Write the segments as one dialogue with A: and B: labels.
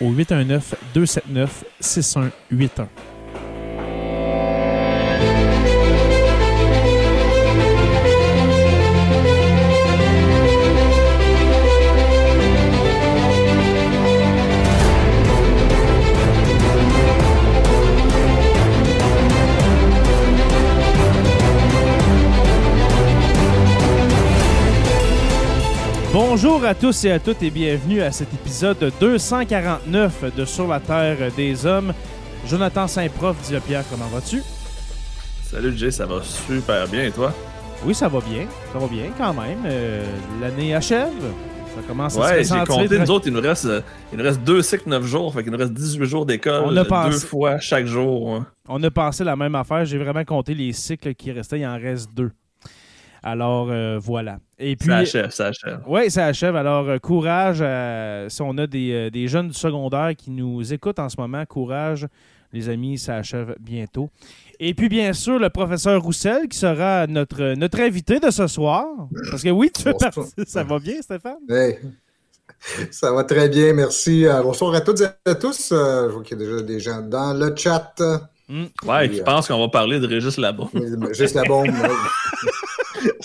A: au 819 Bonjour à tous et à toutes et bienvenue à cet épisode 249 de Sur la Terre des Hommes. Jonathan Saint-Prof, dit Pierre, comment vas-tu?
B: Salut Jay, ça va super bien et toi?
A: Oui, ça va bien, ça va bien quand même. Euh, L'année achève, ça commence à
B: ouais,
A: se
B: j'ai compté, nous autres, il nous reste, euh, il nous reste deux cycles, neuf jours, fait qu'il nous reste 18 jours d'école, deux fois chaque jour.
A: On a passé la même affaire, j'ai vraiment compté les cycles qui restaient, il en reste deux. Alors euh, voilà. Et puis,
B: Ça achève, ça achève.
A: Oui, ça achève. Alors, euh, courage. euh, si on a des, des jeunes du secondaire qui nous écoutent en ce moment, courage, les amis, ça achève bientôt. Et puis, bien sûr, le professeur Roussel qui sera notre, notre invité de ce soir. Parce que oui, tu fais
C: Bonsoir.
A: partie. Ça va bien, Stéphane?
C: Hey. Ça va très bien, merci. Euh, bonsoir à toutes et à tous. Euh, je vois qu'il y a déjà des gens dans le chat.
B: Ouais,
C: Oui,
B: tu
C: euh,
B: penses qu'on va parler de Régis Labon.
C: Juste la bombe. ouais.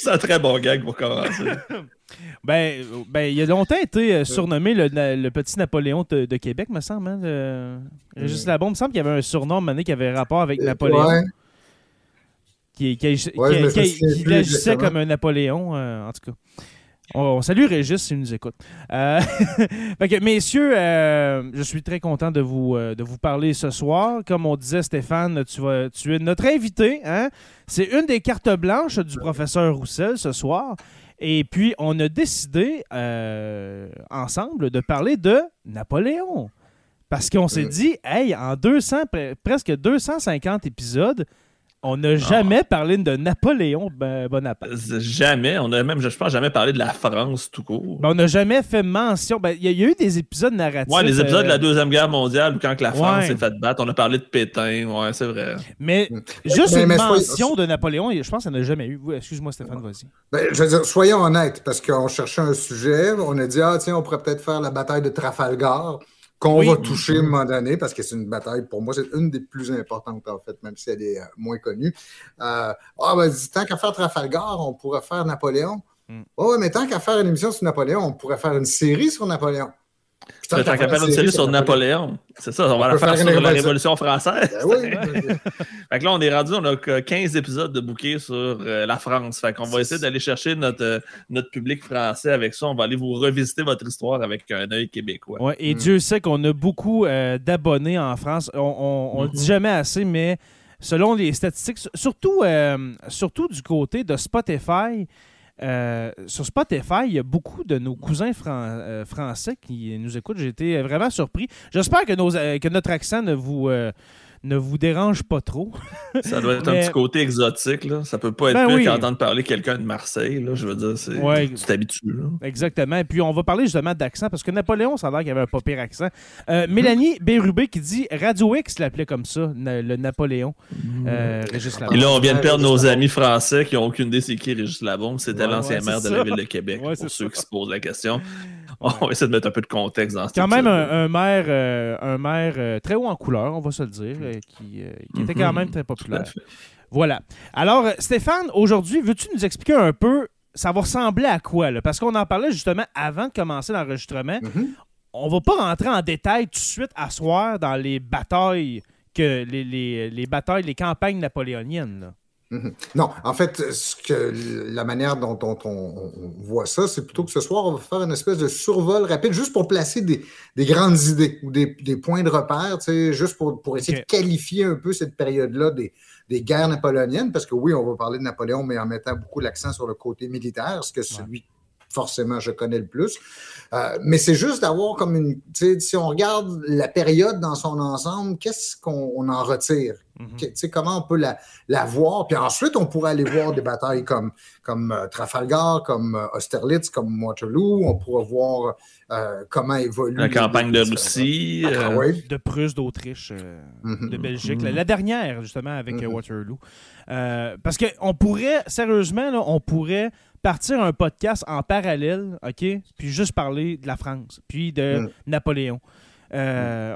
B: C'est un très bon gag pour commencer.
A: Ben, euh, ben, il a longtemps été euh, surnommé le, petit Napoléon de, de Québec, me semble. Hein, le- Régis
C: Mm.
A: Labombe, il me semble qu'il y avait un surnom donné qui avait rapport avec Napoléon.
C: Ouais.
A: qui, qui, qui-
C: Ouais,
A: qui- agissait comme un Napoléon, euh, en tout cas. On, salue Régis s'il nous écoute. Euh, fait que, messieurs, euh, je suis très content de vous, euh, de vous parler ce soir. Comme on disait, Stéphane, tu, vas, tu es notre invité. Hein? C'est une des cartes blanches du professeur Roussel ce soir. Et puis, on a décidé ensemble de parler de Napoléon. Parce qu'on s'est dit, hey, en 200, pre- presque 250 épisodes, on n'a jamais parlé de Napoléon ben, Bonaparte.
B: Jamais, on a même, je pense, jamais parlé de la France tout court.
A: Ben, on n'a jamais fait mention. ben, Il y, a- il y a eu des épisodes narratifs.
B: Ouais, les épisodes de
A: euh,
B: la Deuxième Guerre mondiale, quand que la France
A: Ouais.
B: s'est fait battre, on a parlé de Pétain, ouais, c'est vrai.
A: Mais
C: Mm.
A: juste
C: Mais-
A: une
C: mais soyez-
A: mention de Napoléon, je pense qu'il n'y en a jamais eu. Oui, Excuse-moi, Stéphane, vas-y.
C: Ben, je veux dire, soyons honnêtes, parce qu'on cherchait un sujet. On a dit, ah, tiens, on pourrait peut-être faire la bataille de Trafalgar, qu'on
A: Oui.
C: va toucher à un moment donné, parce que c'est une bataille, pour moi, c'est une des plus importantes, en fait, même si elle est euh, moins connue. Euh, ah, ben, dis, tant qu'à faire Trafalgar, on pourrait faire Napoléon.
A: Mm.
C: Oh, ouais, mais tant qu'à faire une émission sur Napoléon, on pourrait faire une série sur Napoléon.
B: Qu'à faire une série sur Napoléon. C'est ça, on va
C: On
B: la faire
C: faire
B: sur la
C: révolution.
B: Française.
C: Ben oui.
B: Fait que là, on est rendu, on a que 15 épisodes de bouquets sur euh, la France. Fait qu'on va essayer d'aller chercher notre, euh, notre public français avec ça. On va aller vous revisiter votre histoire avec un œil québécois.
A: Ouais, et
C: Mm.
A: Dieu sait qu'on a beaucoup euh, d'abonnés en France. On, on, on le dit
B: Mhm.
A: jamais assez, mais selon les statistiques, surtout, euh, surtout du côté de Spotify, euh, sur Spotify, il y a beaucoup de nos cousins fran- euh, français qui nous écoutent. J'ai été vraiment surpris. J'espère que, euh, que notre accent ne vous, ne vous dérange pas trop.
B: Ça doit être un petit côté exotique. Là. Ça peut pas être
A: Ben
B: pire
A: oui.
B: qu'entendre parler quelqu'un de Marseille. Là. Je veux dire, c'est...
A: Ouais.
B: tu t'habitues. là.
A: Exactement. Et puis, on va parler justement d'accent parce que Napoléon, ça a l'air qu'il avait un pas pire accent. Euh, Mélanie Bérubé qui dit Radio X l'appelait comme ça, na- le Napoléon. Euh, Régis
B: Et là, on vient de perdre nos amis français qui n'ont aucune idée c'est qui Régis Labombe. C'était
A: Ouais,
B: l'ancien
A: ouais,
B: maire de la ville de Québec,
A: Ouais,
B: pour ceux
A: ça.
B: qui se posent la question. On va essayer de mettre un peu de contexte dans ce
A: Quand même un, un maire, euh, un maire euh, très haut en couleur, on va se le dire, euh, qui, qui était quand
B: Mhm.
A: même très populaire. Voilà. Alors, Stéphane, aujourd'hui, veux-tu nous expliquer un peu, ça va ressembler à quoi? Là? Parce qu'on en parlait justement avant de commencer l'enregistrement.
C: Mhm.
A: On va pas rentrer en détail tout de suite à soir dans les batailles, que les, les- les batailles, les campagnes napoléoniennes. là.
C: Non, en fait, ce que, la manière dont, dont on, on voit ça, c'est plutôt que ce soir, on va faire une espèce de survol rapide juste pour placer des, des grandes idées ou des, des points de repère, tu sais, juste pour, pour essayer de qualifier un peu cette période-là des, des guerres napoléoniennes, parce que oui, on va parler de Napoléon, mais en mettant beaucoup l'accent sur le côté militaire, ce que celui forcément je connais le plus. Euh, mais c'est juste d'avoir comme une, tu sais, si on regarde la période dans son ensemble, qu'est-ce qu'on on en retire?
A: Mhm.
C: Sais, comment on peut la, la voir? Puis ensuite, on pourrait aller voir des batailles comme, comme euh, Trafalgar, comme euh, Austerlitz, comme Waterloo. On pourrait voir euh, comment évolue.
B: La campagne de Russie.
C: Ah, oui.
A: De Prusse, d'Autriche, euh,
C: Mhm.
A: de Belgique. La, la dernière, justement, avec. Waterloo. Euh, parce qu'on pourrait, sérieusement, là, on pourrait partir un podcast en parallèle, OK? Puis juste parler de la France, puis de
C: Mhm.
A: Napoléon. Euh,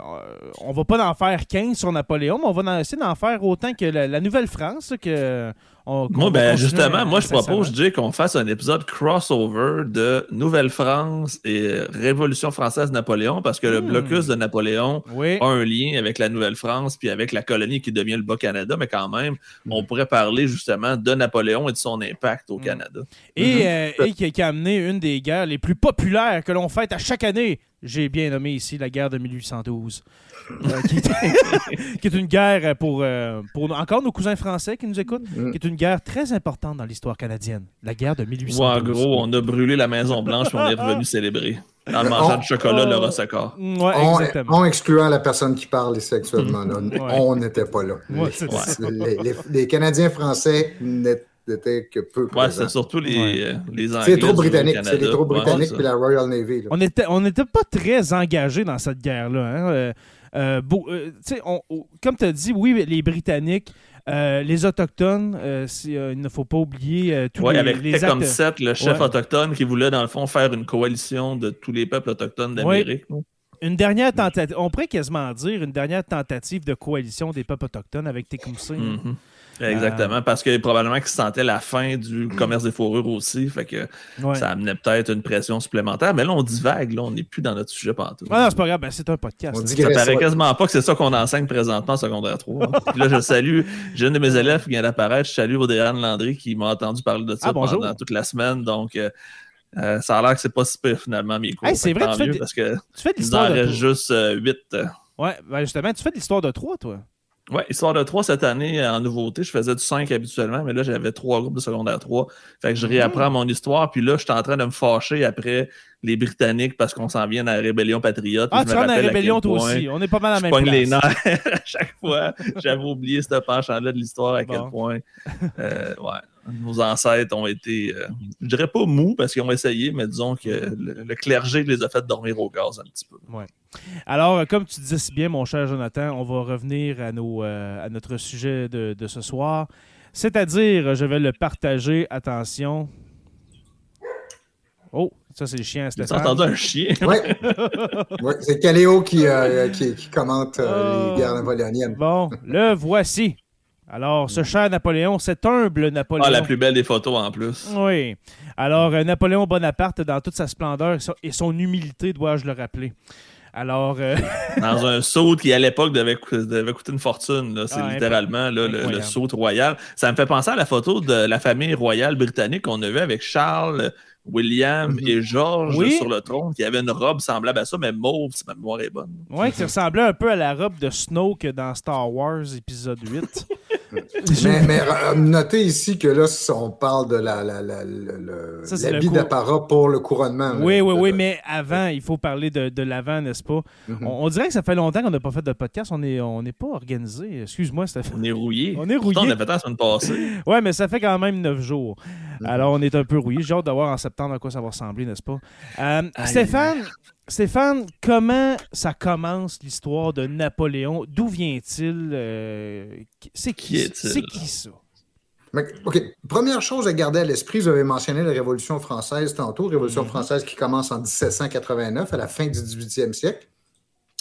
A: On va pas en faire 15 sur Napoléon, mais on va essayer d'en faire autant que la, la Nouvelle-France. Que on, qu'on
B: Moi, ben, justement, moi, je propose, Jay, qu'on fasse un épisode crossover de Nouvelle-France et Révolution française Napoléon, parce que le
A: Hmm.
B: blocus de Napoléon
A: Oui.
B: a un lien avec la Nouvelle-France puis avec la colonie qui devient le Bas-Canada, mais quand même,
C: Hmm.
B: on pourrait parler justement de Napoléon et de son impact au
A: Mm.
B: Canada.
A: Et,
C: Mhm.
A: euh, et qui, qui a amené une des guerres les plus populaires que l'on fête à chaque année. J'ai bien nommé ici la guerre de 1812. Euh, qui, est, qui est une guerre pour, euh, pour encore nos cousins français qui nous écoutent,
C: Mm.
A: qui est une guerre très importante dans l'histoire canadienne. La guerre de
B: Ou
A: 1812.
B: en gros, on a brûlé la Maison-Blanche puis on est revenu célébrer. En mangeant du chocolat, le Rossacor.
A: Ouais,
C: En,
A: exactement.
C: en excluant la personne qui parle ici actuellement. Là.
A: Ouais.
C: On n'était pas là.
A: Ouais,
C: les Canadiens français n'étaient que peu
B: Ouais, c'est surtout les,
A: Ouais.
B: euh, les Anglais.
C: c'est les troupes
B: du
C: britanniques.
B: Canada.
C: C'est les troupes
B: Ouais,
C: britanniques puis la Royal Navy. là.
A: On était, on n'était pas très engagés dans cette guerre-là. hein. Euh, euh, beau- euh, tu sais, on- on- comme tu as dit, oui, les Britanniques, euh, les Autochtones, euh, euh, il ne faut pas oublier euh, tous
B: Ouais,
A: les,
B: avec
A: les actes-
B: 7, le chef
A: Ouais.
B: autochtone qui voulait, dans le fond, faire une coalition de tous les peuples autochtones d'Amérique.
A: Une dernière tentative, on pourrait quasiment dire une dernière tentative de coalition des peuples autochtones avec Tecumseh.
B: Mhm. Exactement, parce que probablement qu'ils sentaient la fin du commerce des fourrures aussi, fait que
A: Ouais.
B: ça amenait peut-être une pression supplémentaire. Mais là, on divague, là, on n'est plus dans notre sujet partout.
A: Ah non, c'est pas grave, ben, c'est un podcast.
C: On
B: Ça paraît
C: ça-
B: quasiment pas que c'est ça qu'on enseigne présentement en secondaire 3. hein. Puis là, je salue, j'ai une de mes élèves qui vient d'apparaître, je salue Audrey-Anne Landry qui m'a entendu parler de ça
A: Ah, bonjour.
B: pendant toute la semaine. Donc, euh, euh, ça a l'air que c'est pas si pire finalement, mes cours.
A: Hey, c'est vrai, tu fais
B: mieux,
A: des-
B: parce que
A: Tu fais de
B: il en
A: l'histoire de
B: reste juste 8.
A: Ouais, ben justement, tu fais de l'histoire de Troie, toi.
B: Ouais, histoire de 3 cette année en nouveauté. Je faisais du 5 habituellement, mais là, j'avais trois groupes de secondaire 3. Fait que je
A: Mhm.
B: réapprends mon histoire. Puis là, je suis en train de me fâcher après les Britanniques parce qu'on s'en vient à la rébellion patriote.
A: Ah, tu dans la rébellion, toi aussi. On est pas mal à la même place.
B: les nerfs à chaque fois. J'avais oublié ce penchant-là de l'histoire, à quel point euh, ouais, nos ancêtres ont été, euh, je dirais pas mous parce qu'ils ont essayé, mais disons que le, le clergé les a fait dormir au gaz un petit peu.
A: Alors, euh, comme tu disais si bien, mon cher Jonathan, on va revenir à, nos, euh, à notre sujet de, de ce soir. C'est-à-dire, je vais le partager. Attention. Oh, ça, c'est le chien Stéphane.
B: entendu un chien?
C: Ouais. Ouais, c'est Caléo qui, euh, qui, qui commente euh,
A: Oh.
C: les guerres napoléoniennes.
A: Bon, le voici. Alors, ce cher Napoléon, cet humble Napoléon.
B: Ah, la plus belle des photos en plus.
A: Oui. Alors, euh, Napoléon Bonaparte, dans toute sa splendeur et son- humilité, dois-je le rappeler. Alors, euh,
B: Dans un saut qui, à l'époque, devait, coûter une fortune. C'est
A: Ah,
B: littéralement là, le, saut royal. Ça me fait penser à la photo de la famille royale britannique qu'on a vue avec Charles, William
C: Mhm.
B: et George
A: Oui.
B: sur le trône, qui avait une robe semblable à ça, mais mauve, si ma mémoire est bonne.
A: ouais, qui ressemblait un peu à la robe de Snoke dans Star Wars épisode 8.
C: mais, mais euh, notez ici que là, on parle de la, la, la, l'habit d'apparat pour le couronnement.
A: Oui, oui, oui, mais avant, il faut parler de, de l'avant, n'est-ce pas? Mm-hmm. on, dirait que ça fait longtemps qu'on n'a pas fait de podcast. On n'est on pas organisé. Excuse-moi, Stéphane.
B: On est rouillé.
A: On est rouillé.
B: on a fait la semaine passée.
A: oui, mais ça fait quand même neuf jours. Mm-hmm. Alors, on est un peu rouillé. J'ai hâte de voir en septembre à quoi ça va ressembler, n'est-ce pas? Euh, Stéphane, Stéphane, comment ça commence l'histoire de Napoléon? D'où vient-il? Euh, c'est qui, c'est qui ça?
C: OK. Première chose à garder à l'esprit, vous avez mentionné la Révolution française tantôt, Révolution mm-hmm. française qui commence en 1789, à la fin du 18e siècle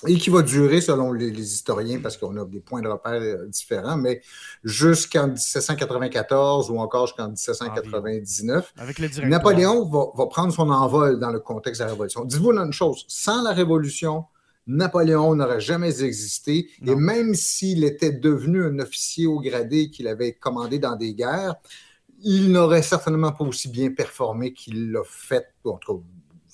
C: et qui va durer, selon les, historiens, parce qu'on a des points de repère euh, différents, mais jusqu'en 1794 ou encore jusqu'en 1799. Napoléon va, prendre son envol dans le contexte de la Révolution. Dites-vous une chose, sans la Révolution, Napoléon n'aurait jamais existé, et même s'il était devenu un officier au gradé qu'il avait commandé dans des guerres, il n'aurait certainement pas aussi bien performé qu'il l'a fait, entre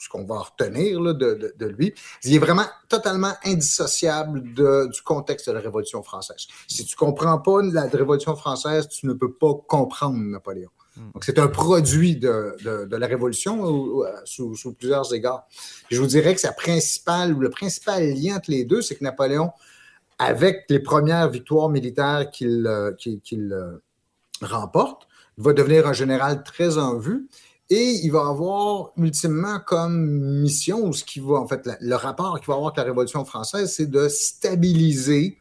C: ce qu'on va retenir de, lui, il est vraiment totalement indissociable du contexte de la Révolution française. Si tu ne comprends pas la Révolution française, tu ne peux pas comprendre Napoléon. Hmm. Donc, c'est un produit de, la Révolution euh, sous, plusieurs égards. je vous dirais que sa principale, le principal lien entre les deux, c'est que Napoléon, avec les premières victoires militaires qu'il euh, euh, remporte, va devenir un général très en vue et il va avoir ultimement comme mission, ou ce qui va, en fait, le rapport qu'il va avoir avec la Révolution française, c'est de stabiliser,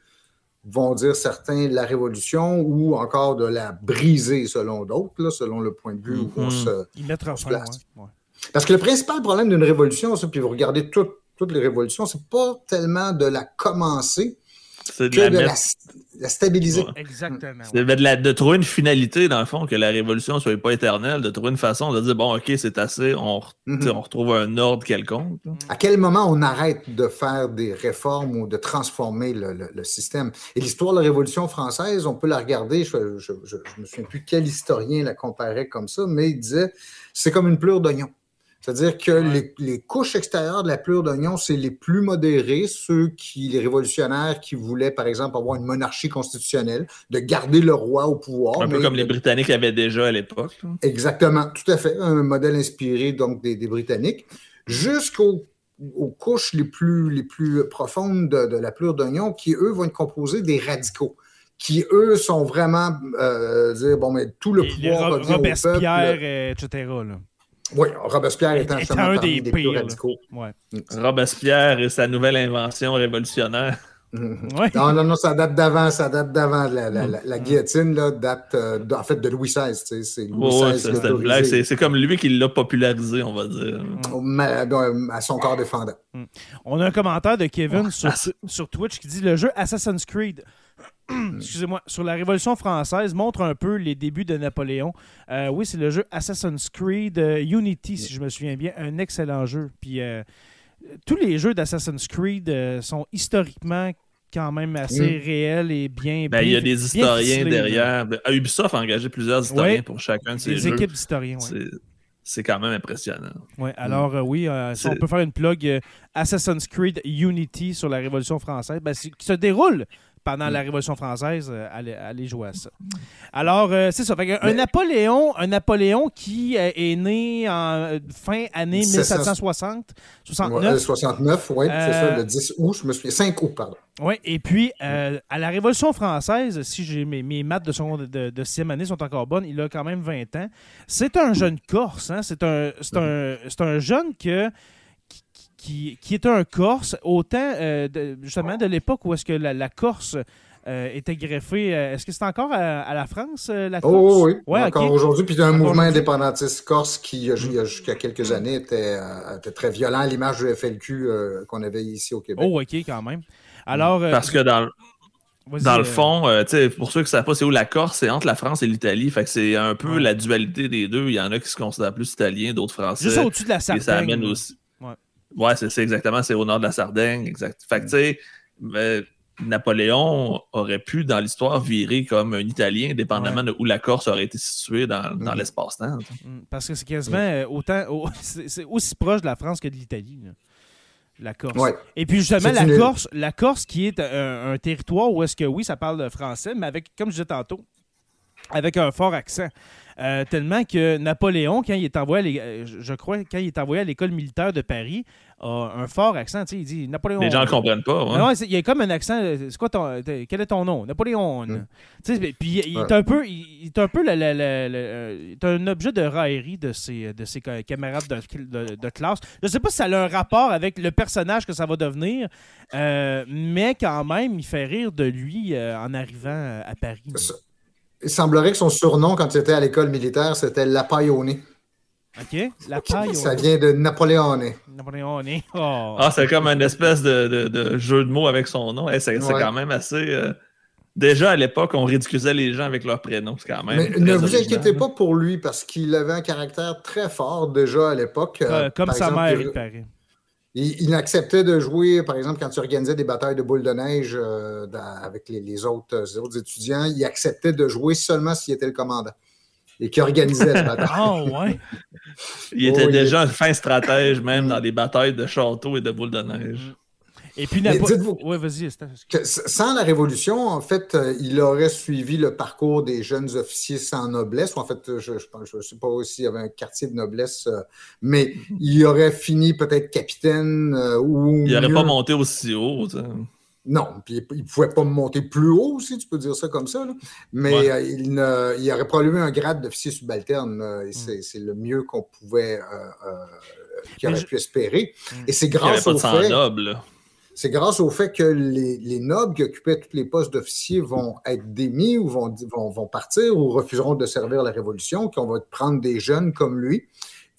C: vont dire certains, la Révolution ou encore de la briser selon d'autres, selon le point de vue où on
A: mm-hmm. se, place.
C: Parce que le principal problème d'une révolution, ça, puis vous regardez toutes les révolutions, c'est pas tellement de la commencer, c'est de, la, stabiliser.
A: Exactement.
B: C'est de, trouver une finalité, dans le fond, que la révolution ne soit pas éternelle, de trouver une façon de dire bon, OK, c'est assez, on, mhm. on, retrouve un ordre quelconque.
C: À quel moment on arrête de faire des réformes ou de transformer le, système? Et l'histoire de la Révolution française, on peut la regarder, je ne me souviens plus quel historien la comparait comme ça, mais il disait c'est comme une pleure d'oignon. C'est-à-dire que les, couches extérieures de la pleure d'oignon, c'est les plus modérés, ceux qui, les révolutionnaires qui voulaient, par exemple, avoir une monarchie constitutionnelle, de garder le roi au pouvoir.
B: Un peu comme les Britanniques avaient déjà à l'époque.
C: Exactement, tout à fait. Un modèle inspiré donc des, Britanniques. Jusqu'aux couches les plus, les plus profondes de, la pleure d'oignon, qui, eux, vont être composés des radicaux qui, eux, sont vraiment euh, dire, bon, mais tout le pouvoir
A: revient Robespierre, au peuple. etc. Là.
C: Oui, Robespierre est, un des, des plus radicaux.
B: Ouais. Robespierre et sa nouvelle invention révolutionnaire.
C: Non, non, non, ça date d'avant, ça date d'avant. La, la, la, guillotine, là, date euh, en fait de Louis XVI. C'est
B: Louis C'est comme lui qui l'a popularisé, on va dire.
C: À son corps défendant. Mm.
A: On a un commentaire de Kevin sur, sur Twitch qui dit le jeu Assassin's Creed excusez-moi, sur la Révolution française montre un peu les débuts de Napoléon. Euh, oui, c'est le jeu Assassin's Creed euh, Unity, si je me souviens bien, un excellent jeu. Puis euh, tous les jeux d'Assassin's Creed sont historiquement quand même assez mm. réels et bien.
B: Ben, il y a des historiens derrière. Ben, Ubisoft a engagé plusieurs historiens pour chacun de ces
A: jeux. Des équipes d'historiens, oui.
B: C'est quand même impressionnant.
A: Oui, alors oui, si on peut faire une plug Assassin's Creed Unity sur la Révolution française, ben, qui se déroule pendant la mm. Révolution française, euh, aller, jouer à ça. Alors, euh, c'est ça. un, Napoléon, un Napoléon qui euh, est né en fin année 1760, 69.
C: 69, oui, c'est ça, le 10 août, je me souviens, 5 août, pardon.
A: Oui, et puis, à la Révolution française, si j'ai mes, mes, maths de, seconde, de, de sixième année sont encore bonnes, il a quand même 20 ans. C'est un jeune Corse, hein? c'est un, un, un jeune que qui, qui était un Corse, autant euh, justement de l'époque où est-ce que la, Corse euh, était greffée. Euh, est-ce que c'est encore à, la France, la oh,
C: Corse? Oh, oui, oui. encore aujourd'hui. Puis il y a un mouvement indépendantiste corse qui, il y a jusqu'à quelques mm. années, était, très violent à l'image du FLQ qu'on avait ici au Québec.
A: Oh, OK, quand même. Alors,
B: Parce que dans, dans le fond, pour ceux qui ne savent pas c'est où la Corse, c'est entre la France et l'Italie. Fait que c'est un peu la dualité des deux. Il y en a qui se considèrent plus italiens, d'autres français.
A: Juste au-dessus de la Sardaigne.
B: Et ça amène aussi. Ouais, c'est exactement, c'est au nord de la Sardaigne, exact. Fait que, tu sais, euh, Napoléon aurait pu, dans l'histoire, virer comme un Italien, dépendamment de où la Corse aurait été située dans, dans mm. l'espace-temps.
A: Mm. Parce que c'est quasiment euh, autant, c'est aussi proche de la France que de l'Italie. la Corse. Et puis justement, la Corse, la Corse qui est un, territoire où est-ce que oui, ça parle français, mais avec, comme je disais tantôt, avec un fort accent. Euh, tellement que Napoléon, quand il est envoyé, euh, je crois, quand il est envoyé à l'école militaire de Paris, a un fort accent. Il dit Napoléon.
B: Les gens ne comprennent pas.
A: Ouais. il y a comme un accent. Euh, c'est quoi ton, quel est ton nom? Napoléon. Mm. Puis il, est un peu, il, est un peu un objet de raillerie de ses, de ses camarades de, classe. Je ne sais pas si ça a un rapport avec le personnage que ça va devenir, mais quand même, il fait rire de lui en arrivant à Paris.
C: Il semblerait que son surnom, quand il était à l'école militaire, c'était La
A: OK. La
C: Ça vient de Napoléon.
A: Napoléone. Oh.
B: Ah, c'est comme une espèce de, jeu de mots avec son nom. c'est quand même assez. Euh, déjà à l'époque, on ridiculisait les gens avec leur prénom. C'est quand même.
C: Mais ne vous inquiétez pas pour lui parce qu'il avait un caractère très fort déjà à l'époque.
A: Euh, comme sa mère, il paraît.
C: Il, acceptait de jouer, par exemple, quand tu organisais des batailles de boules de neige euh, avec les, autres, étudiants, il acceptait de jouer seulement s'il était le commandant et qui organisait la bataille.
A: Ah, ouais.
B: Il était déjà un fin stratège, même dans les batailles de châteaux et de boules de neige.
A: Et puis, dites-vous ouais, vas-y,
C: sans la Révolution, en fait, euh, il aurait suivi le parcours des jeunes officiers sans noblesse. En fait, je ne sais pas s'il y avait un quartier de noblesse, euh, mais il aurait fini peut-être capitaine euh, ou.
B: Il n'aurait pas monté aussi haut.
C: Non, puis il ne pouvait pas monter plus haut aussi, tu peux dire ça comme ça. Mais il, il, aurait probablement un grade d'officier subalterne. et mm. c'est le mieux qu'on pouvait, qu'il aurait pu espérer. Mm. Et c'est grâce au fait.
B: Noble
C: c'est grâce au fait que les, nobles qui occupaient tous les postes d'officiers vont être démis ou vont, vont, partir ou refuseront de servir la Révolution, qu'on va prendre des jeunes comme lui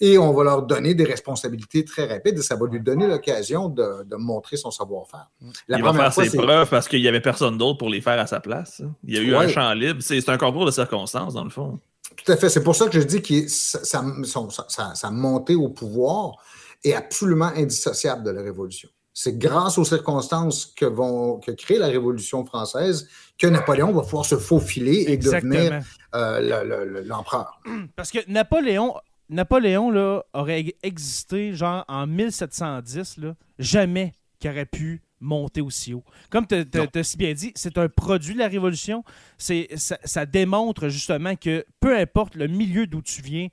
C: et on va leur donner des responsabilités très rapides et ça va lui donner l'occasion de, montrer son savoir-faire.
B: Il va faire ses preuves parce qu'il n'y avait personne d'autre pour les faire à sa place. Il y a eu un champ libre. C'est un concours de circonstances, dans le fond.
C: Tout à fait. C'est pour ça que je dis que sa montée au pouvoir est absolument indissociable de la Révolution. C'est grâce aux circonstances que vont que crée la Révolution française que Napoléon va pouvoir se faufiler et devenir euh, l'empereur.
A: Parce que Napoléon, Napoléon là, aurait existé genre en 1710, là, jamais qu'il aurait pu monter aussi haut. Comme tu as, si bien dit, c'est un produit de la Révolution. Ça, ça démontre justement que peu importe le milieu d'où tu viens,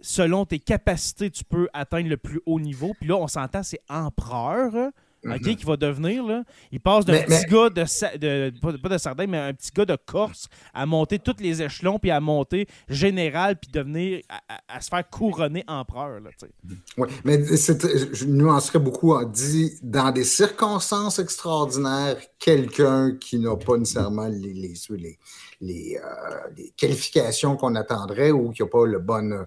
A: selon tes capacités, tu peux atteindre le plus haut niveau. Puis là, on s'entend, c'est empereur. Mhm. qui va devenir, là, il passe d'un petit gars de, pas de Sardaigne, mais un petit gars de Corse à monter tous les échelons, puis à monter général, puis devenir, à, se faire couronner empereur. Là,
C: oui, mais je nuancerais beaucoup en dit dans des circonstances extraordinaires, quelqu'un qui n'a pas nécessairement les, les, les, euh, qualifications qu'on attendrait ou qui n'a pas le bon, euh,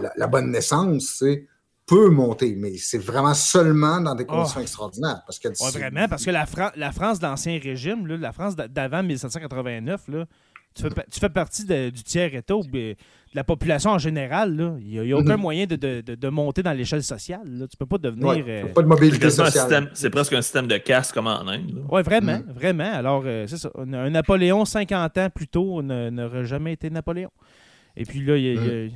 C: la, la, bonne naissance, c'est peut monter, mais c'est vraiment seulement dans des conditions oh. extraordinaires. Parce que
A: vraiment, parce que la, la France d'Ancien Régime, là, la France d'avant 1789, là, tu, fais, tu fais partie du tiers état de la population en général. Il n'y a, aucun mm-hmm. moyen de, de, de, monter dans l'échelle sociale. Là. Tu peux pas devenir.
C: Euh, pas de mobilité sociale.
B: C'est presque un système de casse comme en Inde.
A: Oui, vraiment, mm. vraiment. Alors, euh, c'est ça. Un Napoléon 50 ans plus tôt n'aurait jamais été Napoléon. Et puis là,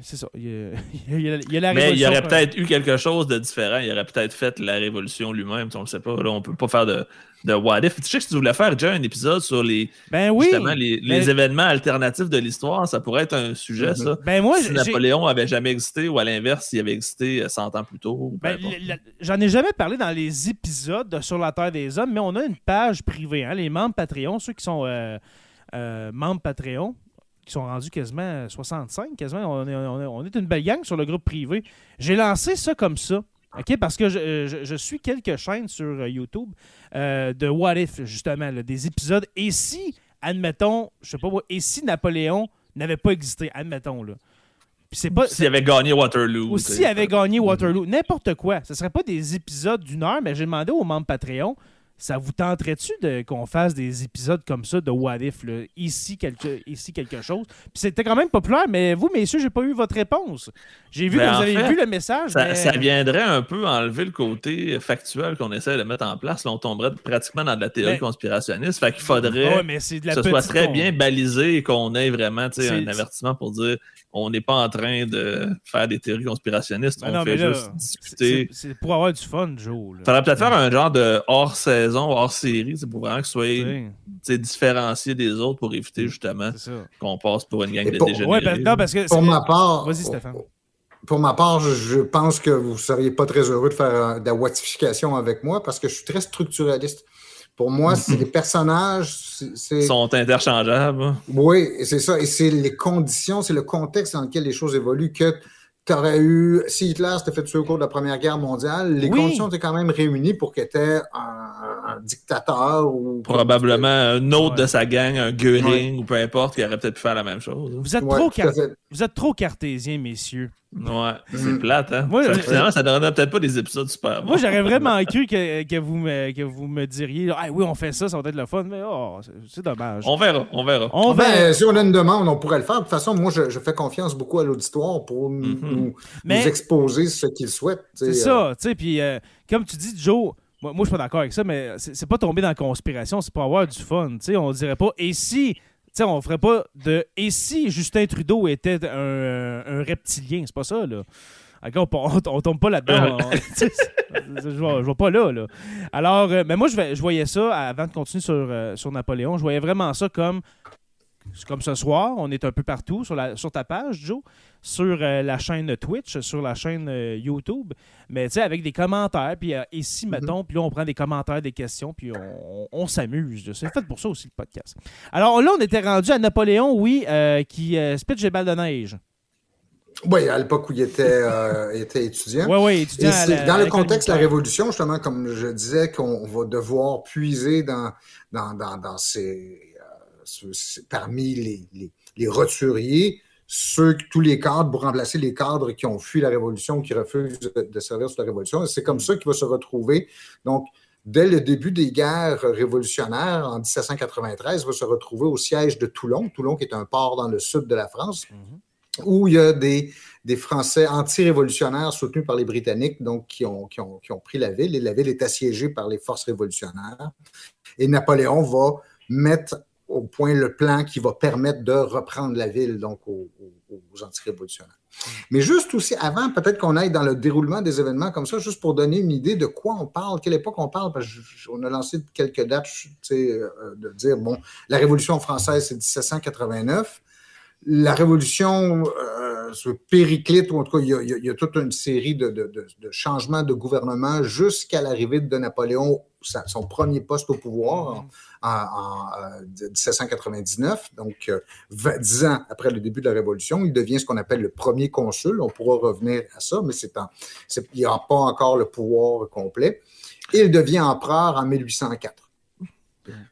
A: c'est ça. Il y, a, la révolution.
B: Mais il y aurait peut-être eu quelque chose de différent. Il aurait peut-être fait la révolution lui-même. On ne sait pas. Là, on ne peut pas faire de, de what if. Tu sais que tu voulais faire déjà un épisode sur les,
A: ben oui,
B: justement, les, les événements alternatifs de l'histoire. Ça pourrait être un sujet, mm-hmm. ça.
A: Ben moi,
B: si Napoléon avait jamais existé ou à l'inverse, s'il avait existé 100 ans plus tôt.
A: Ben, J'en ai jamais parlé dans les épisodes sur la Terre des Hommes, mais on a une page privée. Hein, les membres Patreon, ceux qui sont euh, euh, membres Patreon, qui sont rendus quasiment 65, quasiment. On est, une belle gang sur le groupe privé. J'ai lancé ça comme ça. OK, parce que je, suis quelques chaînes sur euh, YouTube euh, de What If, justement, des épisodes. Et si, admettons, je sais pas moi, et si Napoléon n'avait pas existé, admettons, là?
B: S'il avait gagné Waterloo.
A: Ou s'il avait gagné Waterloo. N'importe quoi. Ce ne serait pas des épisodes d'une heure, mais j'ai demandé aux membres Patreon ça vous tenterait-tu de, qu'on fasse des épisodes comme ça de What If, ici, quelque, ici quelque chose? Puis c'était quand même populaire, mais vous, messieurs, j'ai pas eu votre réponse. J'ai vu
B: Ben,
A: que vous avez
B: fait,
A: vu le message.
B: Ça,
A: mais-
B: ça viendrait un peu enlever le côté factuel qu'on essaie de mettre en place. Là, on tomberait pratiquement dans de la théorie
A: Ben-
B: conspirationniste. Fait qu'il faudrait
A: Ouais, mais c'est de la
B: que ce soit très bien balisé et qu'on ait vraiment un avertissement pour dire on n'est pas en train de faire des théories conspirationnistes.
A: Ben
B: on
A: non,
B: fait
A: là,
B: juste discuter.
A: C'est pour avoir du fun, Joe.
B: Faudrait peut-être faire un genre de hors-saison, hors-série, c'est pour vraiment que
A: sais,
B: sais, différencié des autres pour éviter justement
A: C'est ça.
B: qu'on passe pour une gang de dégénérés.
A: Ouais, ben, non, parce que.
C: Pour ma part,
A: Vas-y, Stéphane.
C: Pour ma part, je, je pense que vous ne seriez pas très heureux de faire euh, de la watification avec moi parce que je suis très structuraliste. Pour moi, c'est les personnages, c'est- c'est.
B: Ils sont interchangeables.
C: Oui, et c'est ça. Et c'est les conditions, c'est le contexte dans lequel les choses évoluent que tu aurais eu. Si Hitler s'était fait tuer au cours de la Première Guerre mondiale, les
A: Oui.
C: conditions étaient quand même réunies pour qu'il était un, un dictateur ou.
B: Probablement un autre
A: Ouais.
B: de sa gang, un Göring ou peu importe, qui aurait peut-être pu faire la même chose.
A: Vous êtes,
C: Ouais,
A: trop
C: fait.
A: Vous êtes trop cartésien, messieurs.
B: Ouais, c'est plate, hein?
A: Moi,
B: Ça- finalement, ça donnerait peut-être pas des épisodes super bons.
A: Moi, j'aurais vraiment cru que, que, vous me, que vous me diriez Ah oui, on fait ça, ça va être le fun, mais oh, c'est- dommage.
B: On verra, on verra.
A: On va.
C: Ben, si on a une demande, on pourrait le faire. De toute façon, moi, je, je fais confiance beaucoup à l'auditoire pour nous,
B: Mhm.
C: nous-
A: Mais-
C: nous exposer ce qu'il souhaite. tu sais,
A: C'est
C: euh,
A: ça, tu sais, puis euh, comme tu dis, Joe, moi, moi je suis pas d'accord avec ça, mais c'est pas tomber dans la conspiration, c'est pour avoir du fun, tu sais, on dirait pas, et si, sais, on ferait pas de, et si Justin Trudeau était un, un reptilien, c'est pas ça, là. Ok, on, on, on tombe pas là-dedans. je vois, pas là, là. Alors, euh, mais moi, je voyais ça, avant de continuer sur, euh, sur Napoléon, je voyais vraiment ça comme, comme ce soir, on est un peu partout sur, la, sur ta page, Joe, sur euh, la chaîne Twitch, sur la chaîne euh, YouTube, mais tu sais, avec des commentaires, puis euh, ici, mettons, puis là, on prend des commentaires, des questions, puis on, on s'amuse. C'est fait pour ça aussi, le podcast. Alors là, on était rendu à Napoléon, oui, qui pitche des balles de neige.
C: Oui, à l'époque où il était, euh, étudiant.
A: Oui, oui, étudiant
C: Et
A: à
C: c'est
A: la-
C: dans le contexte de la. Révolution, justement, comme je disais, qu'on va devoir puiser dans, dans, dans, dans ces, ce- ce- parmi les, les, les roturiers, ceux, tous les cadres pour remplacer les cadres qui ont fui la Révolution, qui refusent de, servir sous la Révolution. C'est comme ça qu'il va se retrouver. Donc, dès le début des guerres révolutionnaires, en 1793, il va se retrouver au siège de Toulon. Toulon, qui est un port dans le sud de la France
A: Mhm.
C: où il y a des, des Français anti-révolutionnaires soutenus par les Britanniques, donc qui ont, qui, ont, qui ont pris la ville, et la ville est assiégée par les forces révolutionnaires. Et Napoléon va mettre au point le plan qui va permettre de reprendre la ville, donc aux, aux- anti-révolutionnaires. Mais juste aussi, avant, peut-être qu'on aille dans le déroulement des événements comme ça, juste pour donner une idée de quoi on parle, quelle époque on parle, parce qu'on a lancé quelques dates, tu sais, euh, de dire, bon, la Révolution française, c'est 1789 la révolution euh, se périclite, ou en tout cas, il y a, il y toute une série de, de- de- de changements de gouvernement jusqu'à l'arrivée de Napoléon, sa- son premier poste au pouvoir en, en, euh, 1799, donc euh, 20 10 ans après le début de la Révolution. Il devient ce qu'on appelle le premier consul. On pourra revenir à ça, mais c'est il n'a pas encore le pouvoir complet. Et il devient empereur en 1804.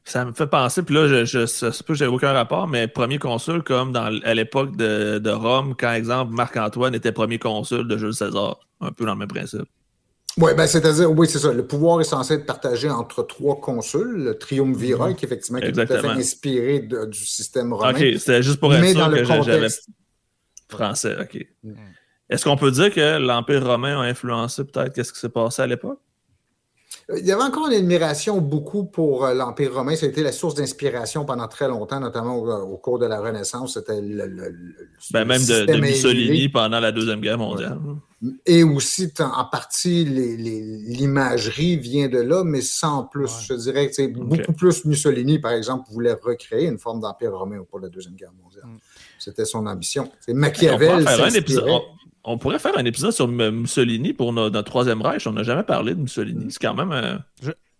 B: Ça me fait penser, puis là, je, je, ça se peut que j'ai aucun rapport, mais premier consul, comme dans, à l'époque de, de Rome, quand, exemple, Marc-Antoine était premier consul de Jules César. Un peu dans le même principe.
C: Oui, ben, c'est-à-dire, oui, c'est ça. Le pouvoir est censé être partagé entre trois consuls, le triumvirat, qui effectivement qui est tout à fait inspiré de- du système romain.
B: Ok, c'était juste pour être
C: mais
B: sûr
C: dans le
B: que
C: contexte.
B: français. Ok.
C: Mm.
B: Est-ce qu'on peut dire que l'Empire romain a influencé peut-être qu'est-ce qui s'est passé à l'époque?
C: Il y avait encore une admiration beaucoup pour euh, l'Empire romain. Ça a été la source d'inspiration pendant très longtemps, notamment au, au cours de la Renaissance. C'était le, le- le-
B: Ben, même de, Mussolini pendant la Deuxième Guerre mondiale.
C: Et aussi, en, partie, l'imagerie vient de là, mais sans plus.
A: Ouais.
C: Je dirais que c'est beaucoup plus Mussolini, par exemple, voulait recréer une forme d'Empire romain au cours de la Deuxième Guerre mondiale.
A: Mm.
C: C'était son ambition. C'est
B: On
C: Machiavel.
B: pourrait, faire un épisode, on, pourrait faire un épisode sur Mussolini pour no- notre troisième Reich. On n'a jamais parlé de Mussolini. C'est quand même. euh,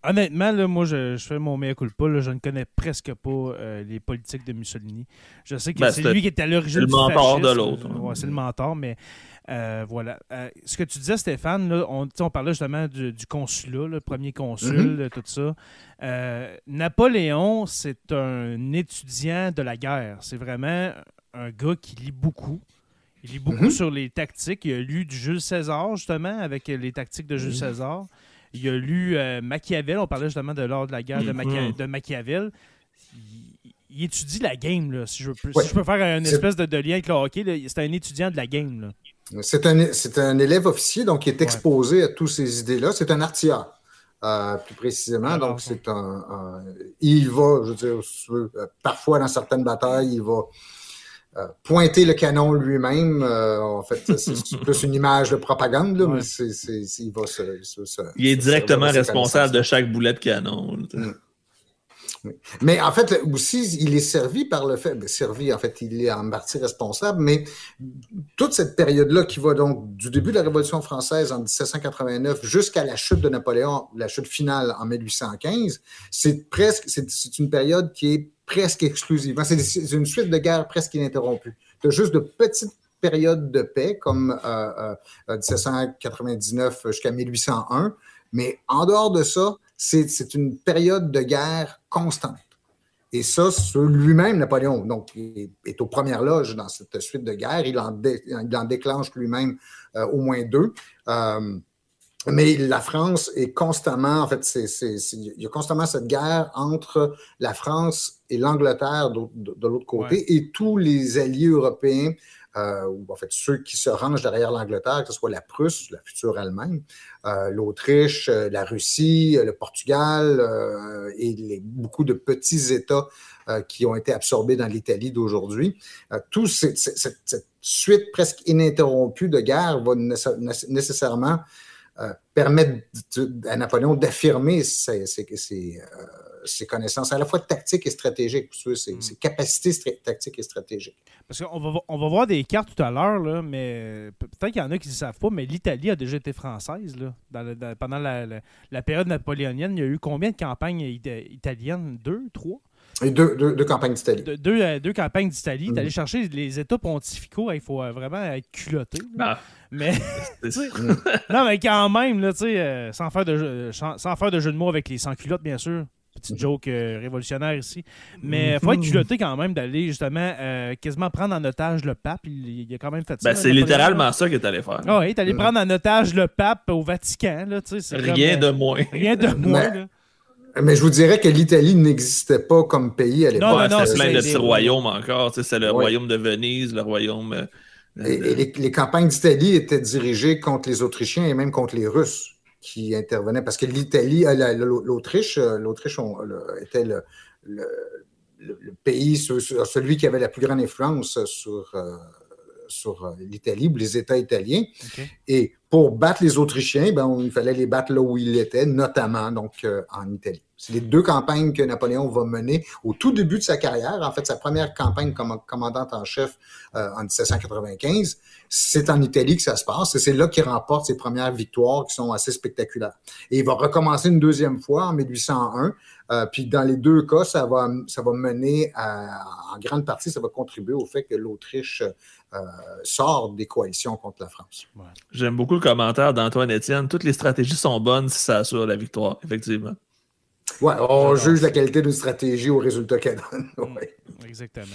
A: Honnêtement, là, moi, je, je fais mon mea culpa. Là, je ne connais presque pas euh, les politiques de Mussolini. Je sais que
B: Ben,
A: c'est lui qui est à l'origine
B: c'est le
A: du
B: mentor de
A: fascisme.
B: l'autre.
A: Ouais, c'est le mentor, mais euh, voilà. Euh, ce que tu disais, Stéphane, là, on, parlait justement du, du consulat, le premier consul,
C: Mhm.
A: euh, tout ça. Euh, Napoléon, c'est un étudiant de la guerre. C'est vraiment un gars qui lit beaucoup. Il lit beaucoup
C: Mhm.
A: sur les tactiques. Il a lu du Jules César, justement, avec les tactiques de Jules César. Il a lu Machiavel. On parlait justement de l'ordre de la guerre de,
B: Mhm.
A: de Machiavel. Il, il étudie la game, là, si, je, peux, si je peux faire une espèce de, de lien avec le hockey. C'est un étudiant de la game.
C: C'est un, élève officier, donc qui est exposé à toutes ces idées-là. C'est un artilleur, euh, plus précisément.
A: Alors,
C: donc, c'est un, un- Il va, je veux dire, euh, parfois dans certaines batailles, il va euh, pointer le canon lui-même. Euh, en fait, c'est plus une image de propagande, là,
A: Ouais.
C: mais c'est, il va se. se- se-
B: Il est directement responsable de chaque boulet de canon. sais.
C: Mais en fait, aussi, il est servi par le fait, ben, servi, en fait, il est en partie responsable, mais toute cette période-là qui va donc du début de la Révolution française en 1789 jusqu'à la chute de Napoléon, la chute finale en 1815, c'est presque, c'est une période qui est presque exclusivement, c'est c'est une suite de guerres presque ininterrompue. Tu juste de petites périodes de paix comme euh, euh, 1799 jusqu'à 1801, mais en dehors de ça, c'est une période de guerre constante. Et ça, lui-même, Napoléon, donc, est, aux premières loges dans cette suite de guerre. Il en, déclenche lui-même euh, au moins deux. Euh, mais la France est constamment, en fait, c'est, il y a constamment cette guerre entre la France et l'Angleterre de, de- de l'autre côté et tous les alliés européens, euh, ou en fait ceux qui se rangent derrière l'Angleterre, que ce soit la Prusse, la future Allemagne, euh, l'Autriche, euh, la Russie, euh, le Portugal euh, et les- beaucoup de petits États euh, qui ont été absorbés dans l'Italie d'aujourd'hui. Euh, tout ces- cette, cette suite presque ininterrompue de guerre va nécess- nécess- nécessairement permettre à Napoléon d'affirmer ses, ses- ses, euh, ses connaissances à la fois tactiques et stratégiques, ses, ses- capacités tactiques et stratégiques.
A: Parce qu'on va, on va voir des cartes tout à l'heure, mais pe- peut-être qu'il y en a qui ne savent pas, mais l'Italie a déjà été française. Là, dans le- dans- pendant la, la- la période napoléonienne, il y a eu combien de campagnes ita- italiennes? Deux, trois?
C: Et deux, deux, deux campagnes d'Italie.
A: De- deux, euh, deux campagnes d'Italie.
C: Mhm.
A: D'aller chercher les États pontificaux, il faut euh, vraiment être culotté. là.
B: Ah,
A: Mais, tu non, mais quand même, là, tu euh, sans, faire de jeu, sans, sans faire de jeu de mots avec les sans-culottes, bien sûr. Petite joke euh, révolutionnaire ici. Mais il faut être culotté quand même d'aller justement euh, quasiment prendre en otage le pape. Il, il a quand même fait ça.
B: ben,
A: là,
B: c'est littéralement ça qu'il est allé faire.
A: Ah oui, t'allais
C: Mm.
A: prendre en otage le pape au Vatican. Là, tu
B: Rien
A: comme,
B: de moins.
A: Rien de moins.
C: Mais-
A: là.
C: Mais je vous dirais que l'Italie n'existait pas comme pays à l'époque.
A: Non, non, c'est
B: plein de petits royaumes encore. tu sais, C'est le
C: Ouais.
B: royaume de Venise, le royaume. euh,
C: Et, les, les campagnes d'Italie étaient dirigées contre les Autrichiens et même contre les Russes qui intervenaient parce que l'Italie, euh, la- la- l'Autriche, euh, l'Autriche était le, le- le- le pays, celui qui avait la plus grande influence sur, euh, sur euh, l'Italie ou les États italiens. Et pour battre les Autrichiens, ben, on- il fallait les battre là où ils étaient, notamment donc euh, en Italie. C'est les deux campagnes que Napoléon va mener au tout début de sa carrière. En fait, sa première campagne comme commandant en chef euh, en 1795, c'est en Italie que ça se passe et c'est là qu'il remporte ses premières victoires qui sont assez spectaculaires. Et il va recommencer une deuxième fois en 1801. euh, puis dans les deux cas, ça va, ça va mener à, en grande partie, ça va contribuer au fait que l'Autriche euh, sort des coalitions contre la France.
B: J'aime beaucoup le commentaire d'Antoine Étienne. Toutes les stratégies sont bonnes si ça assure la victoire, effectivement.
C: Ouais, on juge la qualité d'une stratégie au résultat qu'elle donne. Ouais.
A: Exactement.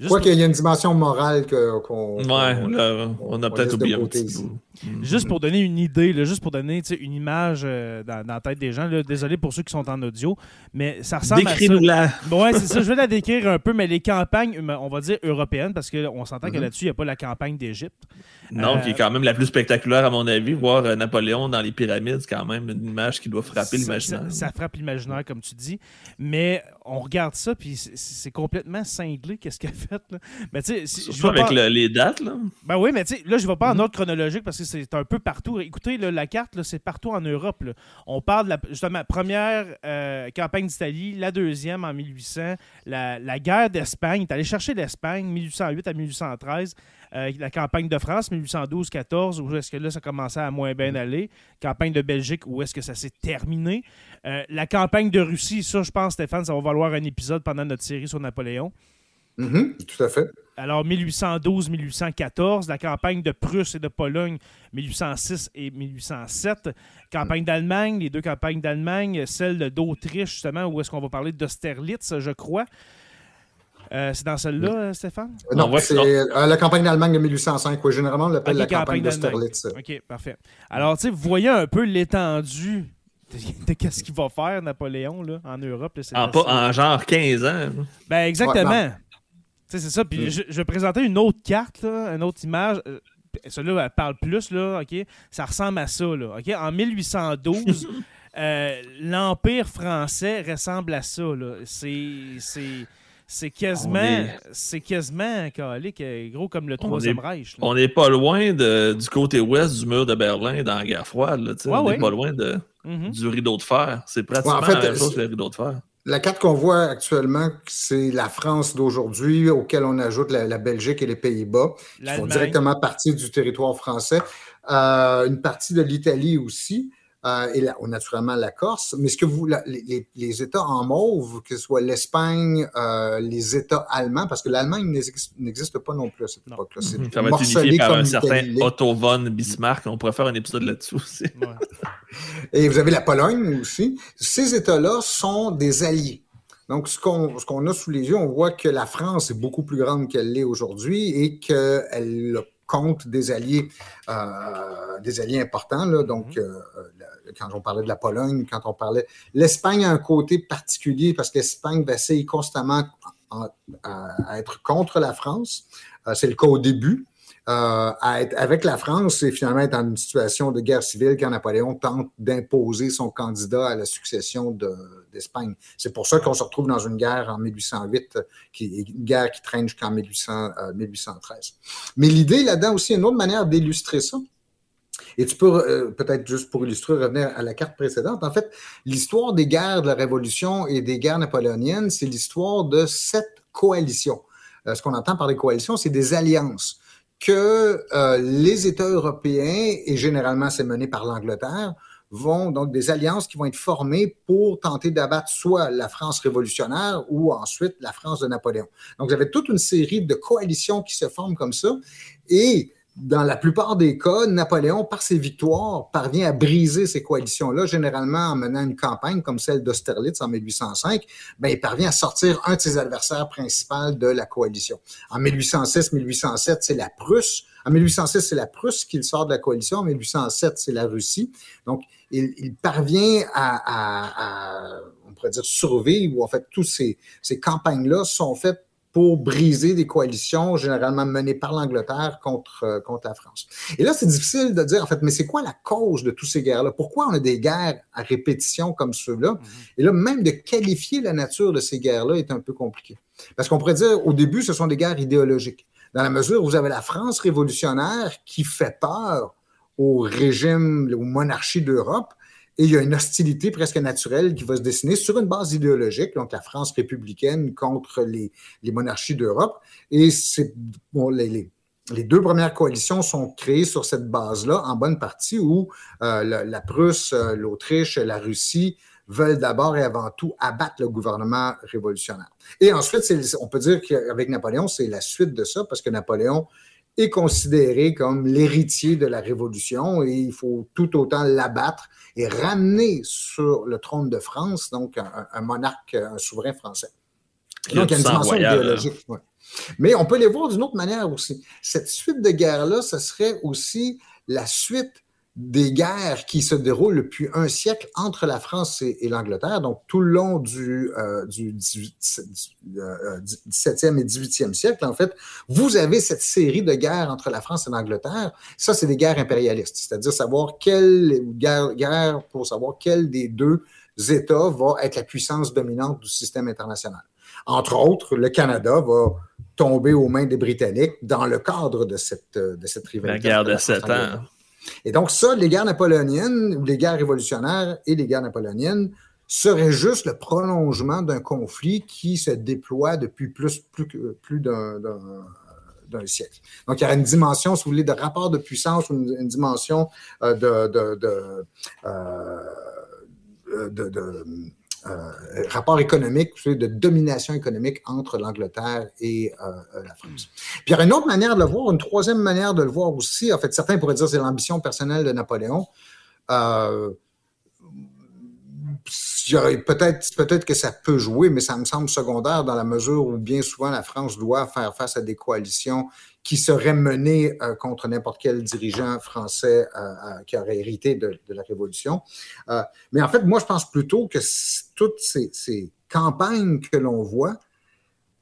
C: Je crois qu'il y a une dimension morale qu'on.
B: Ouais,
C: qu'on-
B: là, on a peut-être oublié un petit bout.
A: Juste pour donner une idée, là, juste pour donner une image euh, dans, dans la tête des gens. là, désolé pour ceux qui sont en audio, mais ça ressemble à ça.
B: Décris-nous-la.
A: Ouais, c'est ça. Je vais la décrire un peu, mais les campagnes, euh, on va dire européennes, parce qu'on s'entend que
C: Mhm.
A: là-dessus, il n'y a pas la campagne d'Égypte.
B: Non,
A: Euh,
B: qui est quand même la plus spectaculaire, à mon avis. Voir euh, Napoléon dans les pyramides, c'est quand même une image qui doit frapper l'imaginaire.
A: Ça, ça frappe l'imaginaire, comme tu dis. Mais on regarde ça, puis c'est- complètement cinglé, qu'est-ce qu'elle a fait. Là. Mais tu sais, si-
B: Surtout avec
A: pas-
B: le- les dates, là.
A: Ben oui, mais tu sais, là, je vais pas en
B: Mhm.
A: ordre chronologique parce que c'est un peu partout. Écoutez, là, la carte, c'est partout en Europe. là. On parle de la, justement première euh, campagne d'Italie, la deuxième en 1800, la, la guerre d'Espagne. Tu allé chercher l'Espagne, 1808 à 1813. euh, la campagne de France, 1812-14, où est-ce que là, ça commençait à moins bien aller. Campagne de Belgique, où est-ce que ça s'est terminé. Euh, la campagne de Russie, ça, je pense, Stéphane, ça va valoir un épisode pendant notre série sur Napoléon.
C: Mhm, tout à fait.
A: Alors, 1812-1814, la campagne de Prusse et de Pologne, 1806 et 1807. Campagne d'Allemagne, les deux campagnes d'Allemagne, celle d'Autriche, justement, où est-ce qu'on va parler d'Austerlitz, je crois. Euh, c'est dans celle-là, Stéphane?
C: Euh,
B: Non, ouais,
C: c'est euh, la campagne d'Allemagne de 1805. Oui, généralement, on l'appelle la campagne d'Austerlitz.
A: OK, parfait. Alors, tu sais, vous voyez un peu l'étendue de, qu'est-ce qu'il va faire, Napoléon, là, en Europe.
B: en, pas, en genre 15 ans.
A: Ben, exactement. C'est ça. Puis mm. je, je, vais présenter une autre carte, là, une autre image. Euh, celle-là, elle parle plus, là, OK? Ça ressemble à ça, là, OK? En 1812, euh, l'Empire français ressemble à ça, là. C'est c'est quasiment, c'est quasiment calique, gros comme le Troisième Reich.
B: On n'est pas loin de, du côté ouest du mur de Berlin dans la guerre froide. Là, on n'est pas loin de, mm-hmm. du rideau de fer. C'est pratiquement la même chose que le rideau de fer.
C: La carte qu'on voit actuellement, c'est la France d'aujourd'hui, auquel on ajoute la, Belgique et les Pays-Bas, qui font directement partie du territoire français. Euh, une partie de l'Italie aussi. Euh, et là, naturellement la Corse. Mais ce que vous, les, États en mauve, que ce soit l'Espagne, euh, les États allemands, parce que l'Allemagne n'existe pas non plus à cette époque-là.
B: C'est Ça va être unifié par un certain Otto von Bismarck. On pourrait faire un épisode là-dessus aussi.
C: et vous avez la Pologne aussi. Ces États-là sont des alliés. Donc, ce qu'on ce qu'on a sous les yeux, on voit que la France est beaucoup plus grande qu'elle l'est aujourd'hui et qu'elle compte des alliés, euh, des alliés importants. Là, donc, mm-hmm quand on parlait de la Pologne, quand on parlait. L'Espagne a un côté particulier parce que l'Espagne essaye constamment à, être contre la France. Euh, c'est le cas au début. Euh, à être avec la France et finalement être dans une situation de guerre civile quand Napoléon tente d'imposer son candidat à la succession d'Espagne. c'est pour ça qu'on se retrouve dans une guerre en 1808, qui une guerre qui traîne jusqu'en 1813. Euh, Mais l'idée là-dedans aussi, une autre manière d'illustrer ça, et tu peux, euh, peut-être juste pour illustrer, revenir à la carte précédente. En fait, l'histoire des guerres de la Révolution et des guerres napoléoniennes, c'est l'histoire de sept coalitions. Euh, ce qu'on entend par des coalitions, c'est des alliances que euh, les États européens, et généralement c'est mené par l'Angleterre, vont donc des alliances qui vont être formées pour tenter d'abattre soit la France révolutionnaire ou ensuite la France de Napoléon. Donc, vous avez toute une série de coalitions qui se forment comme ça. Et dans la plupart des cas, Napoléon, par ses victoires, parvient à briser ces coalitions-là, généralement en menant une campagne comme celle d'Austerlitz en 1805, ben, il parvient à sortir un de ses adversaires principaux de la coalition. En 1806-1807, c'est la Prusse. En 1806, c'est la Prusse qui sort de la coalition. En 1807, c'est la Russie. Donc, il, parvient à, on pourrait dire, survivre, ou en fait, toutes ces, ces campagnes-là sont faites pour briser des coalitions généralement menées par l'Angleterre contre, euh, contre la France. Et là, c'est difficile de dire, en fait, mais c'est quoi la cause de toutes ces guerres-là? Pourquoi on a des guerres à répétition comme ceux-là? Mm-hmm. Et là, même de qualifier la nature de ces guerres-là est un peu compliqué. Parce qu'on pourrait dire, au début, ce sont des guerres idéologiques. Dans la mesure où vous avez la France révolutionnaire qui fait peur au régime, aux monarchies d'Europe, et il y a une hostilité presque naturelle qui va se dessiner sur une base idéologique, donc la France républicaine contre les, monarchies d'Europe. Et les, les, deux premières coalitions sont créées sur cette base-là, en bonne partie, où euh, la, Prusse, euh, l'Autriche, la Russie veulent d'abord et avant tout abattre le gouvernement révolutionnaire. Et ensuite, on peut dire qu'avec Napoléon, c'est la suite de ça, parce que Napoléon est considéré comme l'héritier de la Révolution et il faut tout autant l'abattre et ramener sur le trône de France, donc un, monarque, un souverain français. Donc, il y a une dimension idéologique. Mais on peut les voir d'une autre manière aussi. Cette suite de guerre-là, ce serait aussi la suite des guerres qui se déroulent depuis un siècle entre la France et, l'Angleterre, donc tout le long du, euh, du 17e euh, et 18e siècle, en fait, vous avez cette série de guerres entre la France et l'Angleterre. Ça, c'est des guerres impérialistes, c'est-à-dire savoir quelle guerre, guerre pour savoir quel des deux États va être la puissance dominante du système international. Entre autres, le Canada va tomber aux mains des Britanniques dans le cadre de cette, de cette rivalité.
B: La guerre de sept ans.
C: Et donc, ça, les guerres napoléoniennes, ou les guerres révolutionnaires et les guerres napoléoniennes, seraient juste le prolongement d'un conflit qui se déploie depuis plus, plus, plus d'un siècle. Donc, il y a une dimension, si vous voulez, de rapport de puissance ou une, dimension euh, de, de, euh, rapport économique, de domination économique entre l'Angleterre et euh, euh, la France. Puis il y aurait une autre manière de le voir, une troisième manière de le voir aussi. En fait, certains pourraient dire que c'est l'ambition personnelle de Napoléon. Peut-être peut-être que ça peut jouer, mais ça me semble secondaire dans la mesure où bien souvent la France doit faire face à des coalitions qui seraient menées euh, contre n'importe quel dirigeant français euh, euh, qui aurait hérité de, la Révolution. mais en fait, moi, je pense plutôt que toutes ces, campagnes que l'on voit,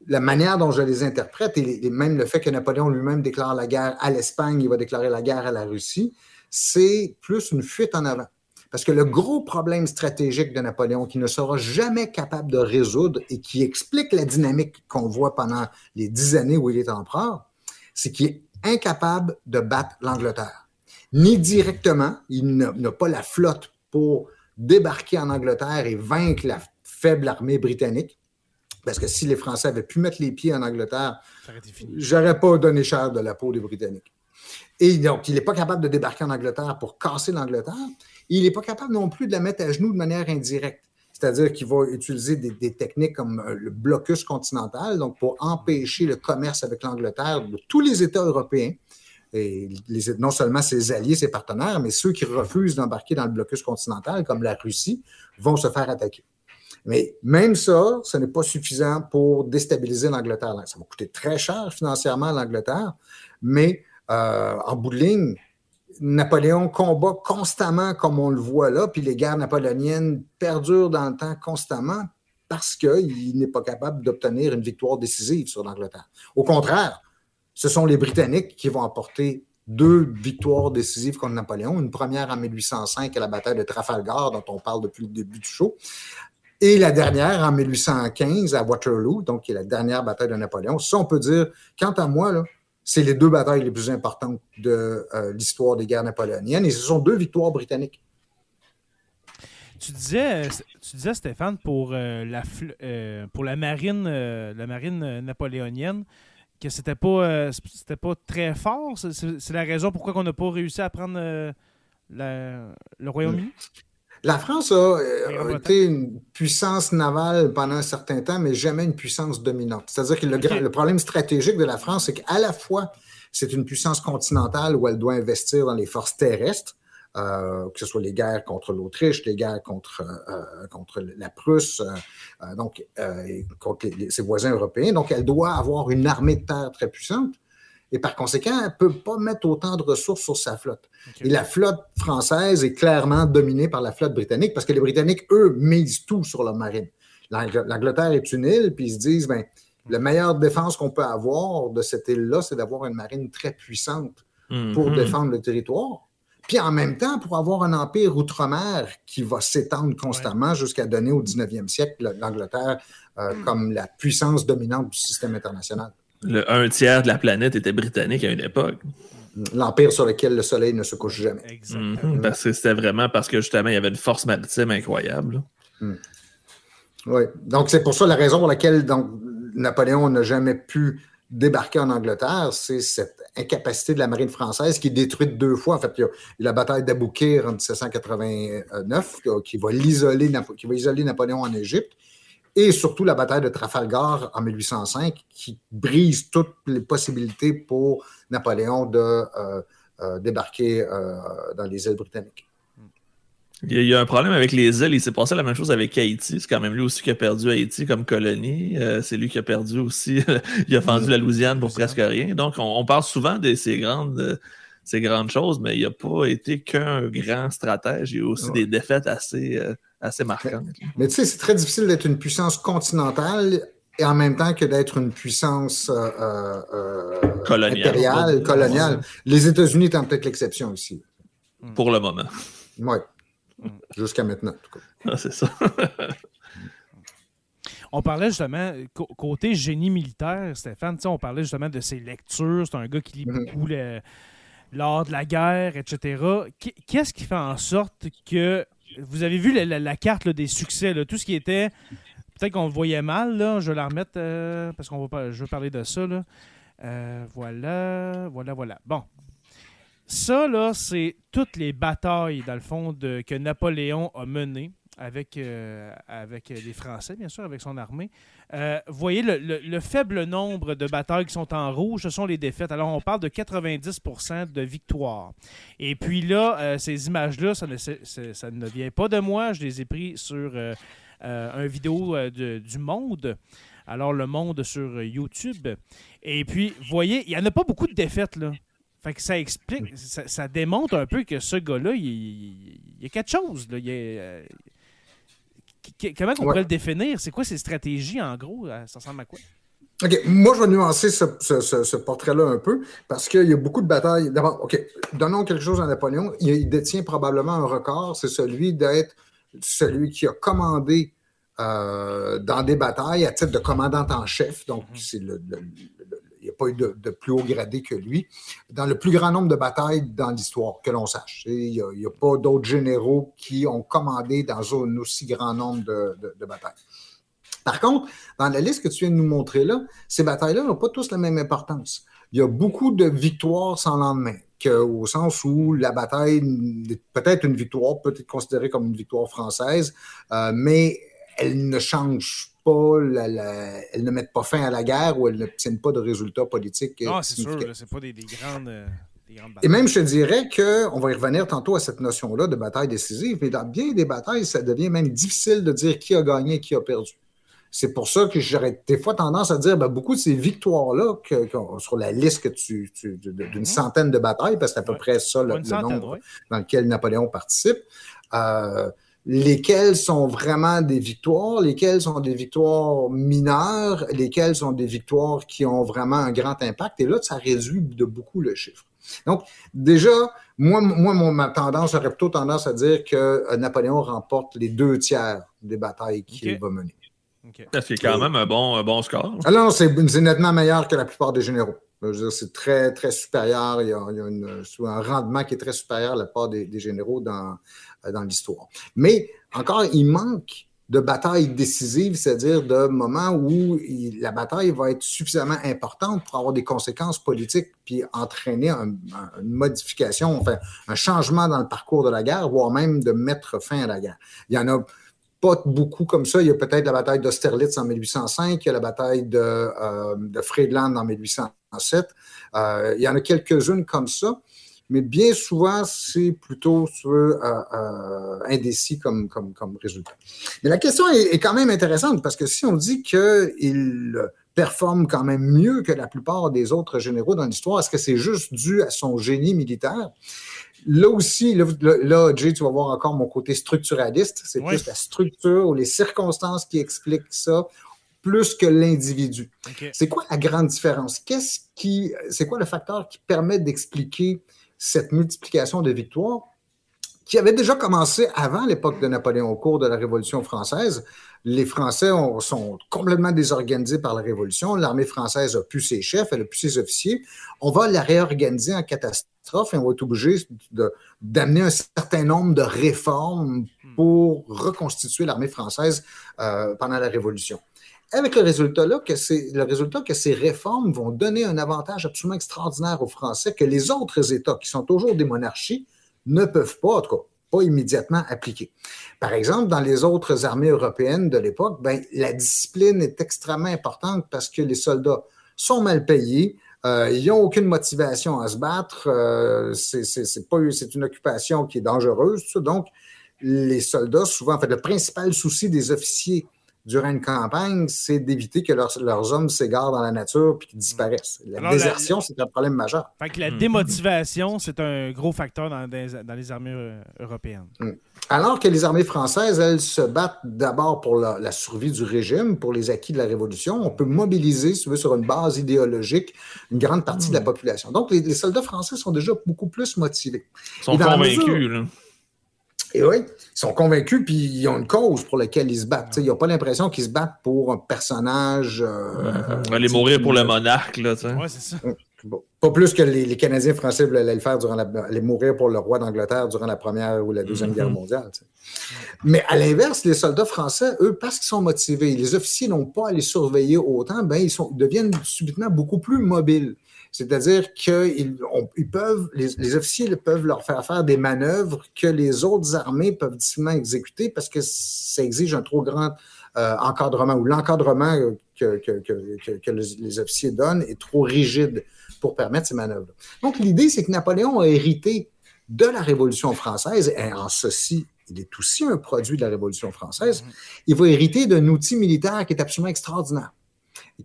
C: la manière dont je les interprète, et, et même le fait que Napoléon lui-même déclare la guerre à l'Espagne, il va déclarer la guerre à la Russie, c'est plus une fuite en avant. Parce que le gros problème stratégique de Napoléon, qui ne sera jamais capable de résoudre et qui explique la dynamique qu'on voit pendant les dix années où il est empereur, c'est qu'il est incapable de battre l'Angleterre. Ni directement, il n'a pas la flotte pour débarquer en Angleterre et vaincre la faible armée britannique. Parce que si les Français avaient pu mettre les pieds en Angleterre, j'aurais pas donné cher de la peau des Britanniques. Et donc, il n'est pas capable de débarquer en Angleterre pour casser l'Angleterre. Il n'est pas capable non plus de la mettre à genoux de manière indirecte. C'est-à-dire qu'il va utiliser des, techniques comme euh, le blocus continental, donc pour empêcher le commerce avec l'Angleterre de tous les États européens, et non seulement ses alliés, ses partenaires, mais ceux qui refusent d'embarquer dans le blocus continental, comme la Russie, vont se faire attaquer. Mais même ça, ce n'est pas suffisant pour déstabiliser l'Angleterre. Ça va coûter très cher financièrement à l'Angleterre, mais euh, en bout de ligne, Napoléon combat constamment comme on le voit là, puis les guerres napoléoniennes perdurent dans le temps constamment parce qu'il n'est pas capable d'obtenir une victoire décisive sur l'Angleterre. Au contraire, ce sont les Britanniques qui vont apporter deux victoires décisives contre Napoléon. Une première en 1805 à la bataille de Trafalgar, dont on parle depuis le début du show, et la dernière en 1815 à Waterloo, donc qui est la dernière bataille de Napoléon. Ça, on peut dire, quant à moi, là, c'est les deux batailles les plus importantes de euh, l'histoire des guerres napoléoniennes et ce sont deux victoires britanniques.
A: Tu disais, tu disais Stéphane, pour, euh, la, euh, pour la marine, la marine napoléonienne, que c'était pas, c'était pas très fort. C'est la raison pourquoi on n'a pas réussi à prendre le Royaume-Uni?
C: La France a, été une puissance navale pendant un certain temps, mais jamais une puissance dominante. C'est-à-dire que le, problème stratégique de la France, c'est qu'à la fois, c'est une puissance continentale où elle doit investir dans les forces terrestres, euh, que ce soit les guerres contre l'Autriche, les guerres contre, euh, contre la Prusse, euh, donc contre ses voisins européens. Donc, elle doit avoir une armée de terre très puissante et par conséquent, elle ne peut pas mettre autant de ressources sur sa flotte. Et la flotte française est clairement dominée par la flotte britannique parce que les Britanniques, eux, misent tout sur leur marine. L'Angleterre est une île, puis ils se disent, ben, la meilleure défense qu'on peut avoir de cette île-là, c'est d'avoir une marine très puissante pour mhm. défendre le territoire. Puis en même temps, pour avoir un empire outre-mer qui va s'étendre constamment jusqu'à donner au 19e siècle l'Angleterre euh, hmm. comme la puissance dominante du système international
B: le un tiers de la planète était britannique à une époque.
C: L'empire sur lequel le soleil ne se couche jamais.
B: Exactement. Mhm. parce que c'était vraiment parce que justement, il y avait une force maritime incroyable.
C: Hmm. Oui. Donc, c'est pour ça la raison pour laquelle donc, Napoléon n'a jamais pu débarquer en Angleterre, c'est cette incapacité de la marine française qui est détruite deux fois. En fait, il y a, la bataille d'Aboukir en 1789 qui va, l'isoler, qui va isoler Napoléon en Égypte et surtout la bataille de Trafalgar en 1805 qui brise toutes les possibilités pour Napoléon de euh, euh, débarquer euh, dans les îles britanniques.
B: Il y, a, un problème avec les îles. Il s'est passé la même chose avec Haïti. C'est quand même lui aussi qui a perdu Haïti comme colonie. c'est lui qui a perdu aussi. il a vendu la Louisiane pour presque rien. Donc, on, parle souvent de ces grandes, ces grandes choses, mais il n'a pas été qu'un grand stratège. Il y a aussi des défaites assez assez marquant.
C: Mais, tu sais, c'est très difficile d'être une puissance continentale et en même temps que d'être une puissance euh, euh, euh coloniale. impériale, coloniale. Les États-Unis étant peut-être l'exception aussi.
B: Pour le moment.
C: Oui. Jusqu'à maintenant, en tout cas.
B: Ah, c'est ça.
A: On parlait justement, côté génie militaire, Stéphane, on parlait justement de ses lectures. C'est un gars qui lit mm-hmm. beaucoup lors de la guerre, etc. Qu'est-ce qui fait en sorte que vous avez vu la, carte des succès, tout ce qui était. Peut-être qu'on le voyait mal, je vais la remettre euh, parce qu'on va pas, je veux parler de ça. Euh, voilà, voilà, voilà. Bon. Ça, là, c'est toutes les batailles, dans le fond, que Napoléon a menées avec, euh, avec les Français, bien sûr, avec son armée. Euh, vous voyez le, faible nombre de batailles qui sont en rouge, ce sont les défaites. Alors, on parle de 90% de victoires. Et puis là, euh, ces images-là, ça ne, ça ne vient pas de moi. Je les ai pris sur un vidéo du Monde. Alors, le Monde sur YouTube. Et puis, vous voyez, il n'y en a pas beaucoup de défaites, là. Fait que ça explique, ça, démontre un peu que ce gars-là, il, y a quelque chose. Là. Il, comment on pourrait le définir? C'est quoi ses stratégies en gros? Euh, ça ressemble à quoi?
C: OK. Moi, je vais nuancer ce, portrait-là un peu parce qu'il y a beaucoup de batailles. D'abord, OK, donnons quelque chose à Napoléon. Il, détient probablement un record, c'est celui d'être celui qui a commandé euh, dans des batailles à titre de commandant en chef. Donc, mm-hmm. c'est le, il n'y a pas eu de, plus haut gradé que lui, dans le plus grand nombre de batailles dans l'histoire, que l'on sache. Il n'y a, pas d'autres généraux qui ont commandé dans un aussi grand nombre de, batailles. Par contre, dans la liste que tu viens de nous montrer là, ces batailles-là n'ont pas tous la même importance. Il y a beaucoup de victoires sans lendemain, au sens où la bataille, peut-être une victoire, peut être considérée comme une victoire française, euh, mais elle ne change pas, elles ne mettent pas fin à la guerre ou elles n'obtiennent pas de résultats politiques.
A: Ah, c'est sûr, c'est pas des, grandes. Euh,
C: Et même, je te dirais qu'on va y revenir tantôt à cette notion-là de bataille décisive, mais dans bien des batailles, ça devient même difficile de dire qui a gagné et qui a perdu. C'est pour ça que j'aurais des fois tendance à dire ben, beaucoup de ces victoires-là sur la liste que tu, d'une mhm. centaine de batailles, parce que c'est à peu près ça le, nombre dans lequel Napoléon participe. Euh, lesquelles sont vraiment des victoires, lesquelles sont des victoires mineures, lesquelles sont des victoires qui ont vraiment un grand impact? Et là, ça réduit de beaucoup le chiffre. Donc, déjà, moi, moi mon, ma tendance aurait plutôt tendance à dire que euh, Napoléon remporte les deux tiers des batailles qu'il va mener.
B: C'est quand même un bon, bon score.
C: Alors, ah c'est nettement meilleur que la plupart des généraux. C'est très, très supérieur. Il y a, un rendement qui est très supérieur à la part des généraux dans, dans l'histoire. Mais encore, il manque de batailles décisives, c'est-à-dire de moments où la bataille va être suffisamment importante pour avoir des conséquences politiques puis entraîner une modification, enfin un changement dans le parcours de la guerre, voire même de mettre fin à la guerre. Il y en a pas beaucoup comme ça. Il y a peut-être la bataille d'Austerlitz en 1805, il y a la bataille de, euh, Friedland en 1807. Euh, il y en a quelques-unes comme ça mais bien souvent, c'est plutôt euh, euh, indécis comme, comme, comme, résultat. Mais la question est, quand même intéressante parce que si on dit qu'il performe quand même mieux que la plupart des autres généraux dans l'histoire, est-ce que c'est juste dû à son génie militaire? Là aussi, là, Jay, tu vas voir encore mon côté structuraliste. C'est plus la structure ou les circonstances qui expliquent ça plus que l'individu. C'est quoi la grande différence? Qu'est-ce qui, c'est quoi le facteur qui permet d'expliquer cette multiplication de victoires qui avait déjà commencé avant l'époque de Napoléon, au cours de la Révolution française. Les Français sont complètement désorganisés par la Révolution. L'armée française a pu ses chefs, elle a pu ses officiers. On va la réorganiser en catastrophe et on va être obligé d'amener un certain nombre de réformes pour reconstituer l'armée française euh, pendant la Révolution avec le résultat là que c'est le résultat que ces réformes vont donner un avantage absolument extraordinaire aux Français que les autres États qui sont toujours des monarchies ne peuvent pas, en tout cas, pas immédiatement appliquer. Par exemple, dans les autres armées européennes de l'époque, ben, la discipline est extrêmement importante parce que les soldats sont mal payés, euh, ils n'ont aucune motivation à se battre, euh, c'est une occupation qui est dangereuse, donc les soldats souvent, en fait, le principal souci des officiers durant une campagne, c'est d'éviter que leurs, hommes s'égarent dans la nature et qu'ils disparaissent. La désertion, c'est un problème majeur.
A: Fait que la hmm. démotivation, c'est un gros facteur dans, les armées euh, européennes. Hmm.
C: Alors que les armées françaises, elles se battent d'abord pour la, survie du régime, pour les acquis de la Révolution. On peut mobiliser, si tu veux, sur une base idéologique, une grande partie de la hmm. population. Donc, les, soldats français sont déjà beaucoup plus motivés.
B: Ils sont convaincus. là.
C: Et oui, ils sont convaincus, puis ils ont une cause pour laquelle ils se battent. ils n'ont pas l'impression qu'ils se battent pour un personnage.
B: Euh, aller mourir pour le monarque, là.
A: Oui, c'est ça.
C: Pas plus que les, Canadiens français voulaient le faire durant la, aller mourir pour le roi d'Angleterre durant la Première ou la Deuxième Guerre mhm. mondiale. Mais à l'inverse, les soldats français, eux, parce qu'ils sont motivés, les officiers n'ont pas à les surveiller autant, ben, ils sont, deviennent subitement beaucoup plus mobiles. C'est-à-dire qu'ils ils peuvent, les, officiers peuvent leur faire faire des manœuvres que les autres armées peuvent difficilement exécuter parce que ça exige un trop grand euh, encadrement ou l'encadrement que, que, les officiers donnent est trop rigide pour permettre ces manœuvres. Donc, l'idée, c'est que Napoléon a hérité de la Révolution française, et en ceci, il est aussi un produit de la Révolution française. Il va hériter d'un outil militaire qui est absolument extraordinaire.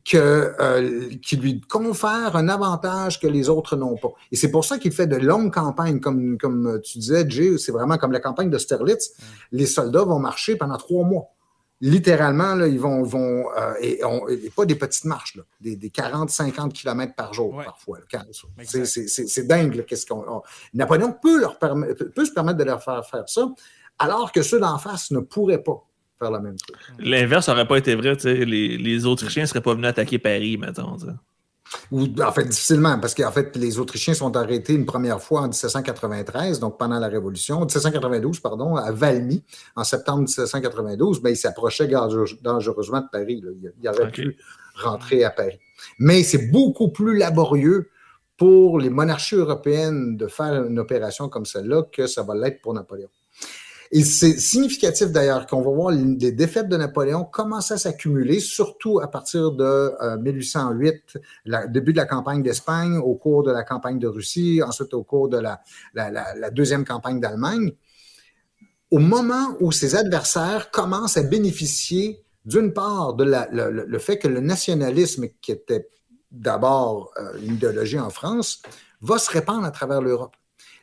C: Que, euh, qui lui confère un avantage que les autres n'ont pas. Et c'est pour ça qu'il fait de longues campagnes, comme, comme tu disais, Jay, c'est vraiment comme la campagne de Sterlitz. Les soldats vont marcher pendant trois mois littéralement, là, ils vont, vont euh, et, pas des petites marches, des, 40-50 km par jour parfois. C'est dingue. Qu'est-ce qu'on, Napoléon peut, leur peut se permettre de leur faire faire ça, alors que ceux d'en face ne pourraient pas faire la même chose.
B: L'inverse n'aurait pas été vrai. Les, les Autrichiens ne seraient pas venus attaquer Paris, mettons.
C: Ou, en fait, difficilement, parce qu'en fait, les Autrichiens sont arrêtés une première fois en 1793, donc pendant la Révolution, 1792, pardon, à Valmy, en septembre 1792, ben, ils s'approchaient dangereusement de Paris. Ils auraient pu rentrer à Paris. Mais c'est beaucoup plus laborieux pour les monarchies européennes de faire une opération comme celle-là que ça va l'être pour Napoléon. Et c'est significatif d'ailleurs qu'on va voir les défaites de Napoléon commencer à s'accumuler, surtout à partir de 1808, le début de la campagne d'Espagne, au cours de la campagne de Russie, ensuite au cours de la, deuxième campagne d'Allemagne. Au moment où ses adversaires commencent à bénéficier d'une part de le, fait que le nationalisme, qui était d'abord euh, une idéologie en France, va se répandre à travers l'Europe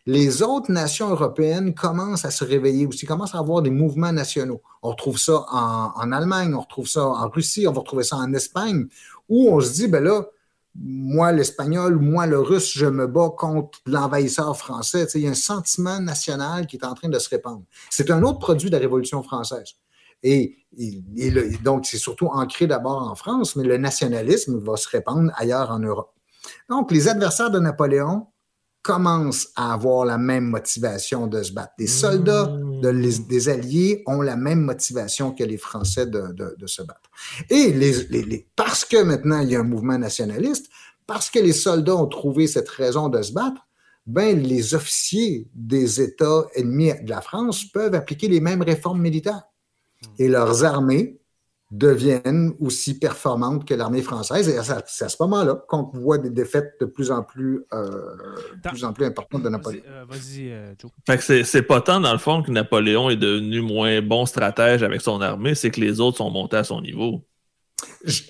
C: les autres nations européennes commencent à se réveiller aussi, commencent à avoir des mouvements nationaux. On retrouve ça en, Allemagne, on retrouve ça en Russie, on va retrouver ça en Espagne, où on se dit, ben là, moi l'espagnol, moi le russe, je me bats contre l'envahisseur français. il y a un sentiment national qui est en train de se répandre. C'est un autre produit de la Révolution française. Et, donc, c'est surtout ancré d'abord en France, mais le nationalisme va se répandre ailleurs en Europe. Donc, les adversaires de Napoléon commencent à avoir la même motivation de se battre. Les soldats des Alliés ont la même motivation que les Français de, se battre. Et les, parce que maintenant il y a un mouvement nationaliste, parce que les soldats ont trouvé cette raison de se battre, ben, les officiers des États ennemis de la France peuvent appliquer les mêmes réformes militaires. Et leurs armées deviennent aussi performantes que l'armée française. Et c'est à ce moment-là qu'on voit des défaites de plus en plus, euh, plus, en plus importantes de Napoléon. Vas-y,
B: euh, Joe. Fait que c'est pas tant, dans le fond, que Napoléon est devenu moins bon stratège avec son armée, c'est que les autres sont montés à son niveau.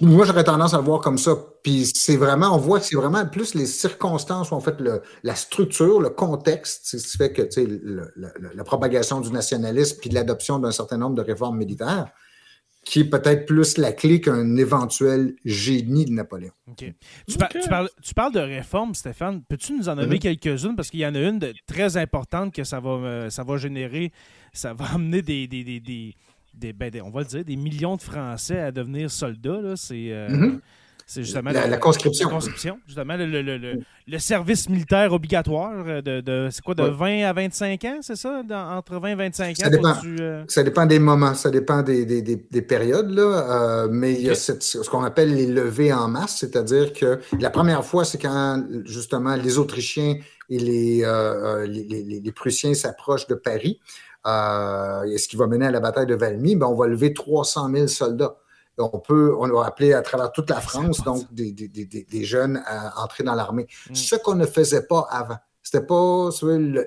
C: moi, j'aurais tendance à le voir comme ça. Puis c'est vraiment, on voit que c'est vraiment plus les circonstances, ou en fait le, la structure, le contexte, c'est ce qui fait que la propagation du nationalisme puis l'adoption d'un certain nombre de réformes militaires qui est peut-être plus la clé qu'un éventuel génie de Napoléon.
A: Tu, parles, de réformes, Stéphane. Peux-tu nous en nommer mm-hmm. quelques-unes? Parce qu'il y en a une de, très importante que ça va, euh, ça va générer, ça va amener des, ben, on va le dire, des millions de Français à devenir soldats. C'est... Euh, mm-hmm.
C: C'est justement la, conscription.
A: justement, le, service militaire obligatoire de, c'est quoi, de 20 à 25 ans, c'est ça? entre 20 et 25 ans?
C: Ça dépend, euh, ça dépend des moments, ça dépend des, périodes, là. Euh, mais il y a ce qu'on appelle les levées en masse, c'est-à-dire que la première fois, c'est quand justement les Autrichiens et les, euh, les, Prussiens s'approchent de Paris. et ce qui va mener à la bataille de Valmy, ben, on va lever 300 000 soldats on peut, on a appelé à travers toute la France, donc des, jeunes à entrer dans l'armée. Mm. Ce qu'on ne faisait pas avant. C'était pas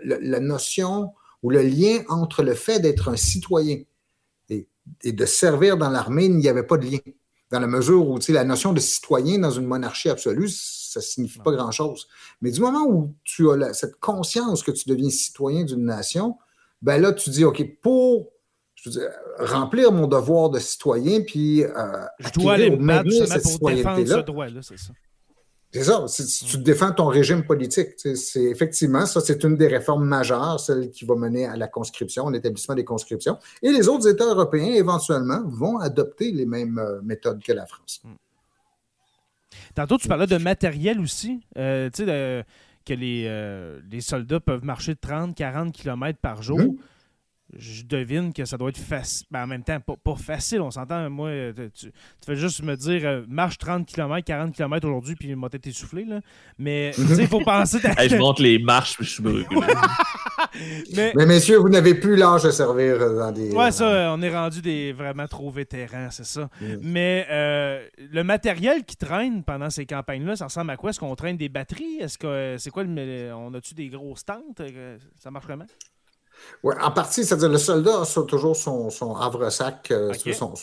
C: la notion ou le lien entre le fait d'être un citoyen et, de servir dans l'armée, il n'y avait pas de lien. Dans la mesure où la notion de citoyen dans une monarchie absolue, ça ne signifie pas grand-chose. Mais du moment où tu as cette conscience que tu deviens citoyen d'une nation, ben là, tu dis, OK, pour remplir mon devoir de citoyen, puis euh,
A: je dois aller me battre pour défendre ce droit-là, c'est ça.
C: C'est ça, tu défends ton régime politique. C'est effectivement, ça, c'est une des réformes majeures, celle qui va mener à la conscription, l'établissement des conscriptions. Et les autres États européens, éventuellement, vont adopter les mêmes euh, méthodes que la France. Hmm.
A: Tantôt, tu parlais de matériel aussi. Euh, tu sais, que les, les, soldats peuvent marcher de 30-40 km par jour. Mmh je devine que ça doit être facile. Ben, en même temps, pas, facile, on s'entend. Moi, tu, fais juste me dire euh, marche 30 km, 40 km aujourd'hui, puis m'a été essoufflé. Là. Mais il faut penser.
B: je monte les marches, puis je suis brûlé.
C: mais... messieurs, vous n'avez plus l'âge de servir dans des.
A: Ouais, ça, on est rendu des vraiment trop vétérans, c'est ça. Mais euh, le matériel qui traîne pendant ces campagnes-là, ça ressemble à quoi? Est-ce qu'on traîne des batteries? Est-ce que c'est quoi le... On a-tu des grosses tentes? Ça marche vraiment
C: oui, en partie, c'est-à-dire le soldat a toujours son, son havre-sac, euh, son,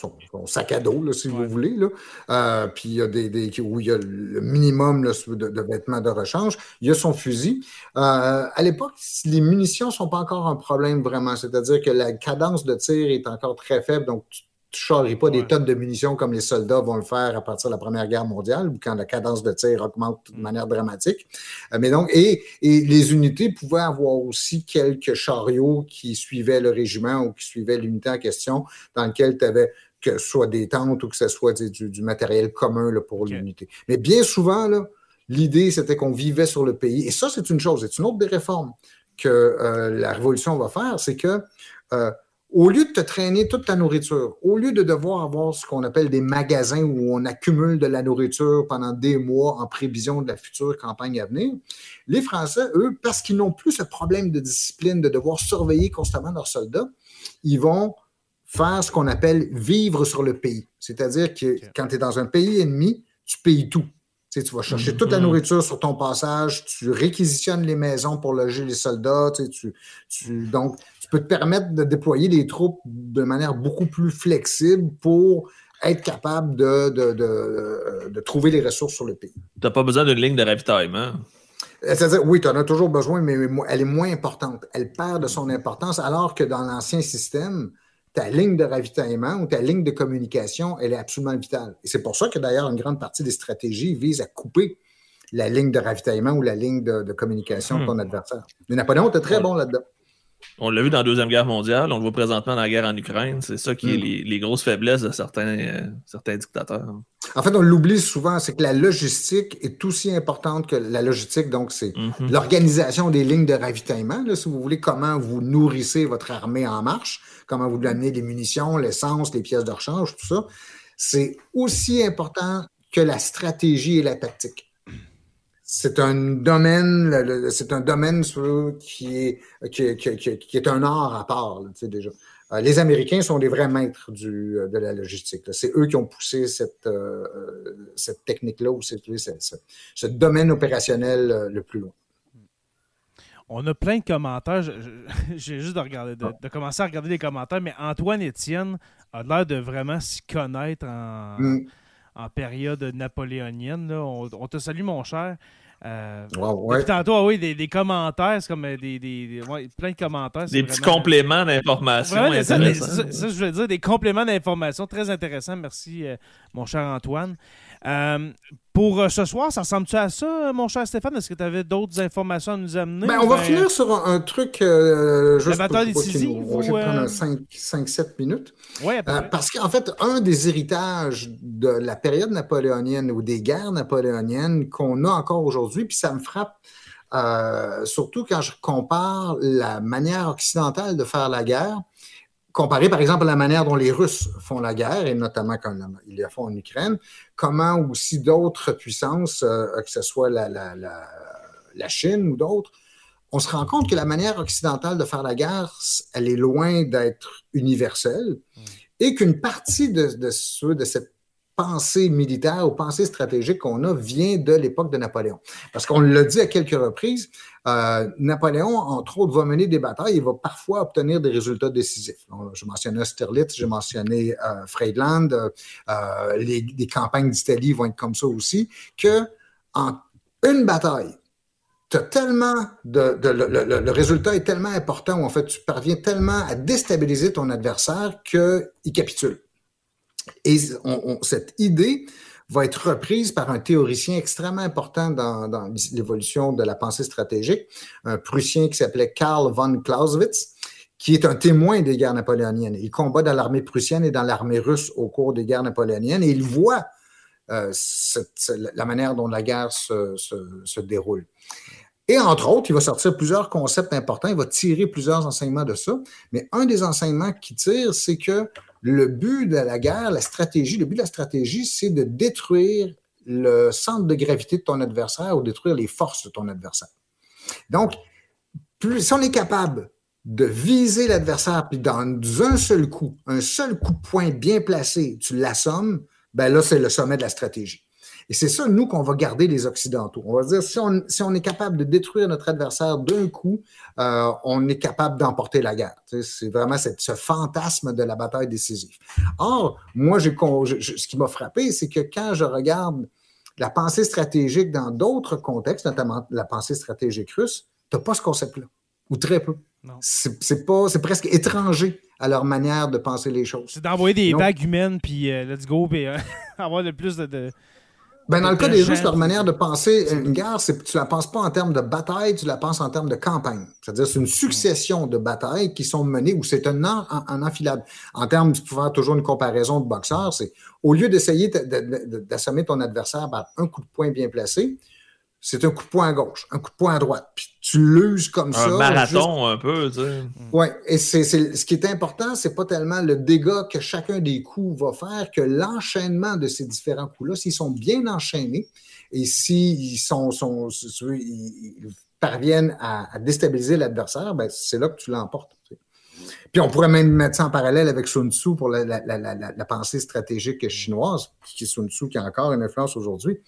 C: sac à dos, si vous voulez. Là. Euh, puis il y a des, où il y a le minimum de, vêtements de rechange. Il y a son fusil. Euh, à l'époque, les munitions ne sont pas encore un problème vraiment. C'est-à-dire que la cadence de tir est encore très faible. Donc, tu charries pas des tonnes de munitions comme les soldats vont le faire à partir de la Première Guerre mondiale, quand la cadence de tir augmente de mm. manière dramatique. Euh, mais donc, et, les unités pouvaient avoir aussi quelques chariots qui suivaient le régiment ou qui suivaient l'unité en question, dans lequel tu avais que ce soit des tentes ou que ce soit du, matériel commun là, pour l'unité. Mais bien souvent, l'idée, c'était qu'on vivait sur le pays. Et ça, c'est une chose, c'est une autre des réformes que euh, la Révolution va faire, c'est que euh, au lieu de te traîner toute ta nourriture, au lieu de devoir avoir ce qu'on appelle des magasins où on accumule de la nourriture pendant des mois en prévision de la future campagne à venir, les Français, eux, parce qu'ils n'ont plus ce problème de discipline de devoir surveiller constamment leurs soldats, ils vont faire ce qu'on appelle vivre sur le pays. C'est-à-dire que quand tu es dans un pays ennemi, tu payes tout. Tu, vas chercher toute la mm-hmm. nourriture sur ton passage, tu réquisitionnes les maisons pour loger les soldats. Tu, tu, donc, peut te permettre de déployer des troupes de manière beaucoup plus flexible pour être capable de, de, trouver les ressources sur le pays.
B: Tu n'as pas besoin d'une ligne de ravitaillement.
C: C'est-à-dire, oui, tu en as toujours besoin, mais elle est moins importante. Elle perd de son importance, alors que dans l'ancien système, ta ligne de ravitaillement ou ta ligne de communication, elle est absolument vitale. Et c'est pour ça que d'ailleurs, une grande partie des stratégies vise à couper la ligne de ravitaillement ou la ligne de, communication de ton hmm. adversaire. Mais Napoléon était très bon là-dedans.
B: On l'a vu dans la Deuxième Guerre mondiale, on le voit présentement dans la guerre en Ukraine. C'est ça qui est mm. les, grosses faiblesses de certains, euh, certains dictateurs.
C: En fait, on l'oublie souvent, c'est que la logistique est aussi importante que la logistique. Donc, c'est mm-hmm. l'organisation des lignes de ravitaillement, si vous voulez, comment vous nourrissez votre armée en marche, comment vous lui amenez les munitions, l'essence, les pièces de rechange, tout ça. C'est aussi important que la stratégie et la tactique c'est un domaine, c'est un domaine qui est, qui, est un art à part, déjà. Euh, les Américains sont les vrais maîtres du, euh, de la logistique. C'est eux qui ont poussé cette, euh, cette technique-là ou ce, domaine opérationnel le plus loin.
A: On a plein de commentaires. J'ai juste de, regarder, de, commencer à regarder les commentaires, mais Antoine Étienne a l'air de vraiment s'y connaître en, mm. En période napoléonienne. On, on, te salue, mon cher. Euh, tantôt, ah oui, des, commentaires, c'est comme euh, des, des, plein de commentaires.
B: Des petits compléments d'information.
A: ça, ça, je veux dire, des compléments d'information très intéressants. Merci, euh, mon cher Antoine. Euh, pour euh, ce soir, ça ressemble-tu à ça, mon cher Stéphane? Est-ce que tu avais d'autres informations à nous amener?
C: Ben, on va finir sur un, truc. Euh,
A: juste pour, On
C: va prendre 5-7 minutes.
A: Oui,
C: Parce qu'en fait, un des héritages de la période napoléonienne ou des guerres napoléoniennes qu'on a encore aujourd'hui, puis ça me frappe. surtout quand je compare la manière occidentale de faire la guerre comparé par exemple à la manière dont les Russes font la guerre, et notamment quand ils la font en Ukraine, comment aussi d'autres puissances, euh, que ce soit la, la, la, Chine ou d'autres, on se rend compte que la manière occidentale de faire la guerre, elle est loin d'être universelle, mmh. et qu'une partie de, de, de cette pensée militaire ou pensée stratégique qu'on a vient de l'époque de Napoléon. Parce qu'on l'a dit à quelques reprises, euh, Napoléon, entre autres, va mener des batailles et va parfois obtenir des résultats décisifs. je mentionnais Austerlitz, j'ai mentionné euh, Friedland, euh, les, campagnes d'Italie vont être comme ça aussi, que en une bataille, tellement de, le, résultat est tellement important en fait tu parviens tellement à déstabiliser ton adversaire qu'il capitule. Et cette idée va être reprise par un théoricien extrêmement important dans, l'évolution de la pensée stratégique, un Prussien qui s'appelait Karl von Clausewitz, qui est un témoin des guerres napoléoniennes. Il combat dans l'armée prussienne et dans l'armée russe au cours des guerres napoléoniennes et il voit la manière dont la guerre se, déroule. Et entre autres, il va sortir plusieurs concepts importants, il va tirer plusieurs enseignements de ça, mais un des enseignements qu'il tire, c'est que le but de la guerre, la stratégie, le but de la stratégie, c'est de détruire le centre de gravité de ton adversaire ou détruire les forces de ton adversaire. Donc, plus, si on est capable de viser l'adversaire, puis dans un seul coup, un seul coup de poing bien placé, tu l'assommes, ben là, c'est le sommet de la stratégie. Et c'est ça, nous, qu'on va garder les Occidentaux. On va dire, si on, si on est capable de détruire notre adversaire d'un coup, euh, on est capable d'emporter la guerre. C'est vraiment ce fantasme de la bataille décisive. Or, moi, ce qui m'a frappé, c'est que quand je regarde la pensée stratégique dans d'autres contextes, notamment la pensée stratégique russe, tu n'as pas ce concept-là, ou très peu. C'est pas, c'est presque étranger à leur manière de penser les choses.
A: C'est d'envoyer des vagues humaines, puis euh, let's go, puis euh, avoir le plus de,
C: ben, dans le cas des Russes, leur manière de penser une guerre, c'est tu la penses pas en termes de bataille, tu la penses en termes de campagne. C'est-à-dire, c'est une succession de batailles qui sont menées ou c'est un en, en, enfilade. En termes, tu peux faire toujours une comparaison de boxeur, c'est au lieu d'essayer d'assommer ton adversaire par un coup de poing bien placé, c'est un coup de poing à gauche, un coup de poing à droite. Puis tu l'uses comme ça.
B: Un marathon, un peu, tu sais.
C: Oui, et c'est, ce qui est important, c'est pas tellement le dégât que chacun des coups va faire, que l'enchaînement de ces différents coups-là, s'ils sont bien enchaînés et s'ils sont, sont, ils parviennent à, déstabiliser l'adversaire, ben c'est là que tu l'emportes. Puis on pourrait même mettre ça en parallèle avec Sun Tzu pour la, la, la, la pensée stratégique chinoise, qui est Sun Tzu qui a encore une influence aujourd'hui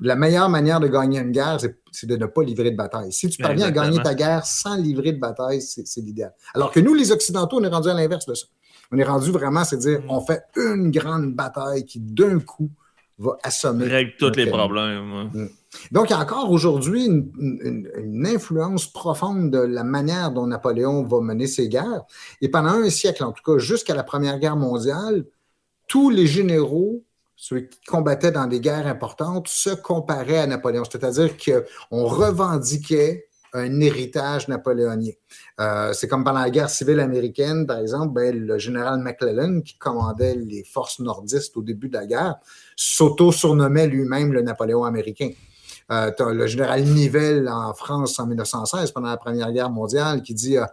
C: la meilleure manière de gagner une guerre, c'est de ne pas livrer de bataille. Si tu parviens à gagner ta guerre sans livrer de bataille, c'est l'idéal. Alors que nous, les Occidentaux, on est rendu à l'inverse de ça. On est rendu vraiment, c'est dire, on fait une grande bataille qui, d'un coup, va assommer.
B: Règle tous les problèmes. Mm.
C: Donc, il y a encore aujourd'hui une, influence profonde de la manière dont Napoléon va mener ses guerres. Et pendant un siècle, en tout cas, jusqu'à la Première Guerre mondiale, tous les généraux ceux qui combattaient dans des guerres importantes, se comparaient à Napoléon. C'est-à-dire qu'on revendiquait un héritage napoléonien. Euh, c'est comme pendant la guerre civile américaine, par exemple, ben, le général McClellan, qui commandait les forces nordistes au début de la guerre, s'auto-surnommait lui-même le Napoléon américain. Euh, le général Nivelle en France en 1916, pendant la Première Guerre mondiale, qui dit euh,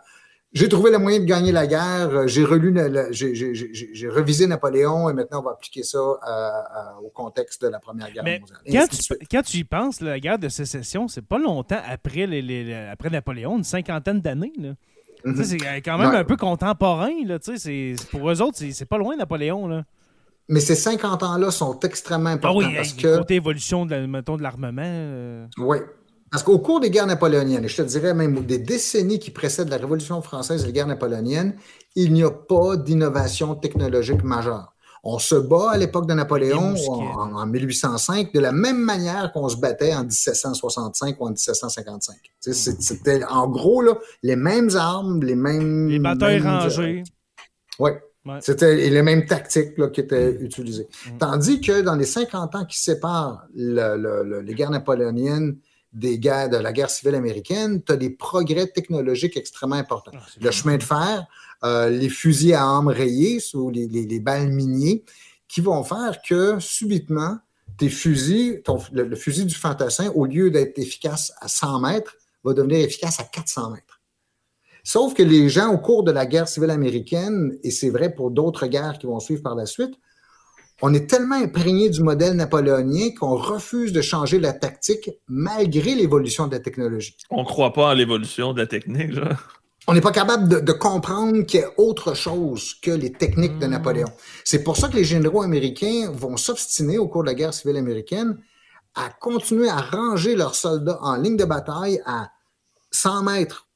C: j'ai trouvé le moyen de gagner la guerre. Euh, j'ai relu, j'ai revisé Napoléon et maintenant on va appliquer ça au contexte de la Première Guerre mondiale.
A: Quand tu, y penses, la guerre de sécession, c'est pas longtemps après, les, après Napoléon, une cinquantaine d'années. Mm-hmm. C'est quand même un peu contemporain. Là, pour eux autres, c'est pas loin Napoléon. Là.
C: Mais ces 50 ans-là sont extrêmement ah importants. oui, parce que...
A: côté évolution de, de l'armement. Euh.
C: Oui, parce qu'au cours des guerres napoléoniennes, et je te dirais même des décennies qui précèdent la Révolution française et les guerres napoléoniennes, il n'y a pas d'innovation technologique majeure. On se bat à l'époque de Napoléon en, 1805 de la même manière qu'on se battait en 1765 ou en 1755. Hmm. C'était en gros là, les mêmes armes, les mêmes.
A: Les batailles rangées.
C: Oui. C'était les mêmes tactiques qui étaient utilisées. Hmm. Tandis que dans les 50 ans qui séparent les guerres napoléoniennes des guerres, de la guerre civile américaine, tu as des progrès technologiques extrêmement importants. Ah, le chemin de fer, euh, les fusils à armes rayées, ou les, balles miniers, qui vont faire que subitement, tes fusils, le, fusil du fantassin, au lieu d'être efficace à 100 mètres, va devenir efficace à 400 mètres. Sauf que les gens, au cours de la guerre civile américaine, et c'est vrai pour d'autres guerres qui vont suivre par la suite, on est tellement imprégné du modèle napoléonien qu'on refuse de changer la tactique malgré l'évolution de la technologie.
B: On ne croit pas à l'évolution de la technique, là.
C: On n'est pas capable de, comprendre qu'il y a autre chose que les techniques de hmm. Napoléon. C'est pour ça que les généraux américains vont s'obstiner au cours de la guerre civile américaine à continuer à ranger leurs soldats en ligne de bataille à 100 mètres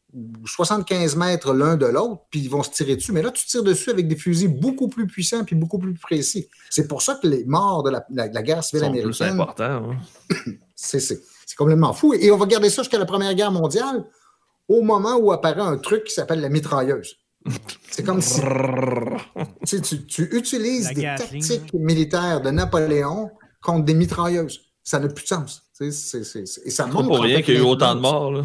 C: 75 mètres l'un de l'autre, puis ils vont se tirer dessus. Mais là, tu tires dessus avec des fusils beaucoup plus puissants puis beaucoup plus précis. C'est pour ça que les morts de la, guerre civile américaine. C'est
B: important. Hein.
C: c'est complètement fou. Et on va garder ça jusqu'à la Première Guerre mondiale, au moment où apparaît un truc qui s'appelle la mitrailleuse. C'est comme si tu, utilises des tactiques militaires de Napoléon contre des mitrailleuses. Ça n'a plus de sens. C'est, et ça
B: montre. pour rien qu'il y ait eu autant de morts. Là.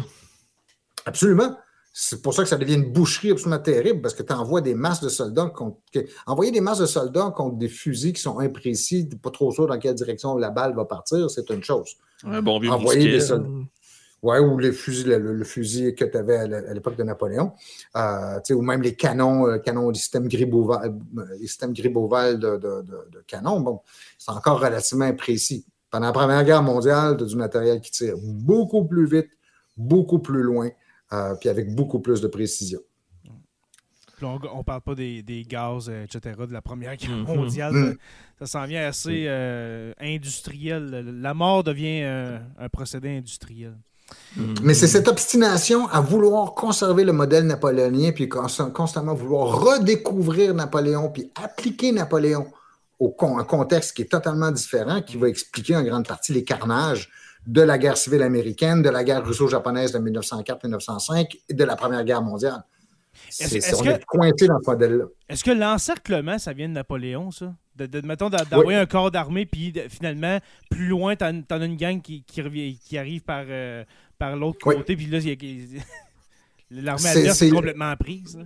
C: Absolument. C'est pour ça que ça devient une boucherie absolument terrible, parce que tu envoies des masses de soldats contre. Envoyer des masses de soldats contre des fusils qui sont imprécis, pas trop sûr dans quelle direction la balle va partir, c'est une chose.
B: Un bon vieux
C: Envoyer des soldats. Ouais, ou les fusils, le, fusil que tu avais à l'époque de Napoléon, euh, ou même les canons, euh, canons les systèmes Griboval, euh, les systèmes Griboval de, de, de, canons, bon, c'est encore relativement imprécis. Pendant la Première Guerre mondiale, tu as du matériel qui tire beaucoup plus vite, beaucoup plus loin, euh, puis avec beaucoup plus de précision.
A: on ne parle pas des, gaz, euh, etc., de la Première Guerre mm-hmm. mondiale. Mm. Ça s'en vient assez euh, industriel. La mort devient un procédé industriel.
C: Mm-hmm. Mais c'est cette obstination à vouloir conserver le modèle napoléonien, puis constamment vouloir redécouvrir Napoléon, puis appliquer Napoléon au un contexte qui est totalement différent, qui va expliquer en grande partie les carnages de la guerre civile américaine, de la guerre russo-japonaise de 1904-1905 et de la Première Guerre mondiale. Est-ce, on est coincé dans ce modèle-là.
A: Est-ce que l'encerclement, ça vient de Napoléon, ça? De, mettons, d'envoyer un corps d'armée, puis finalement, plus loin, t'en, en as une gang qui, qui, arrive par, euh, par l'autre côté, puis là, l'armée adverse est, complètement prise.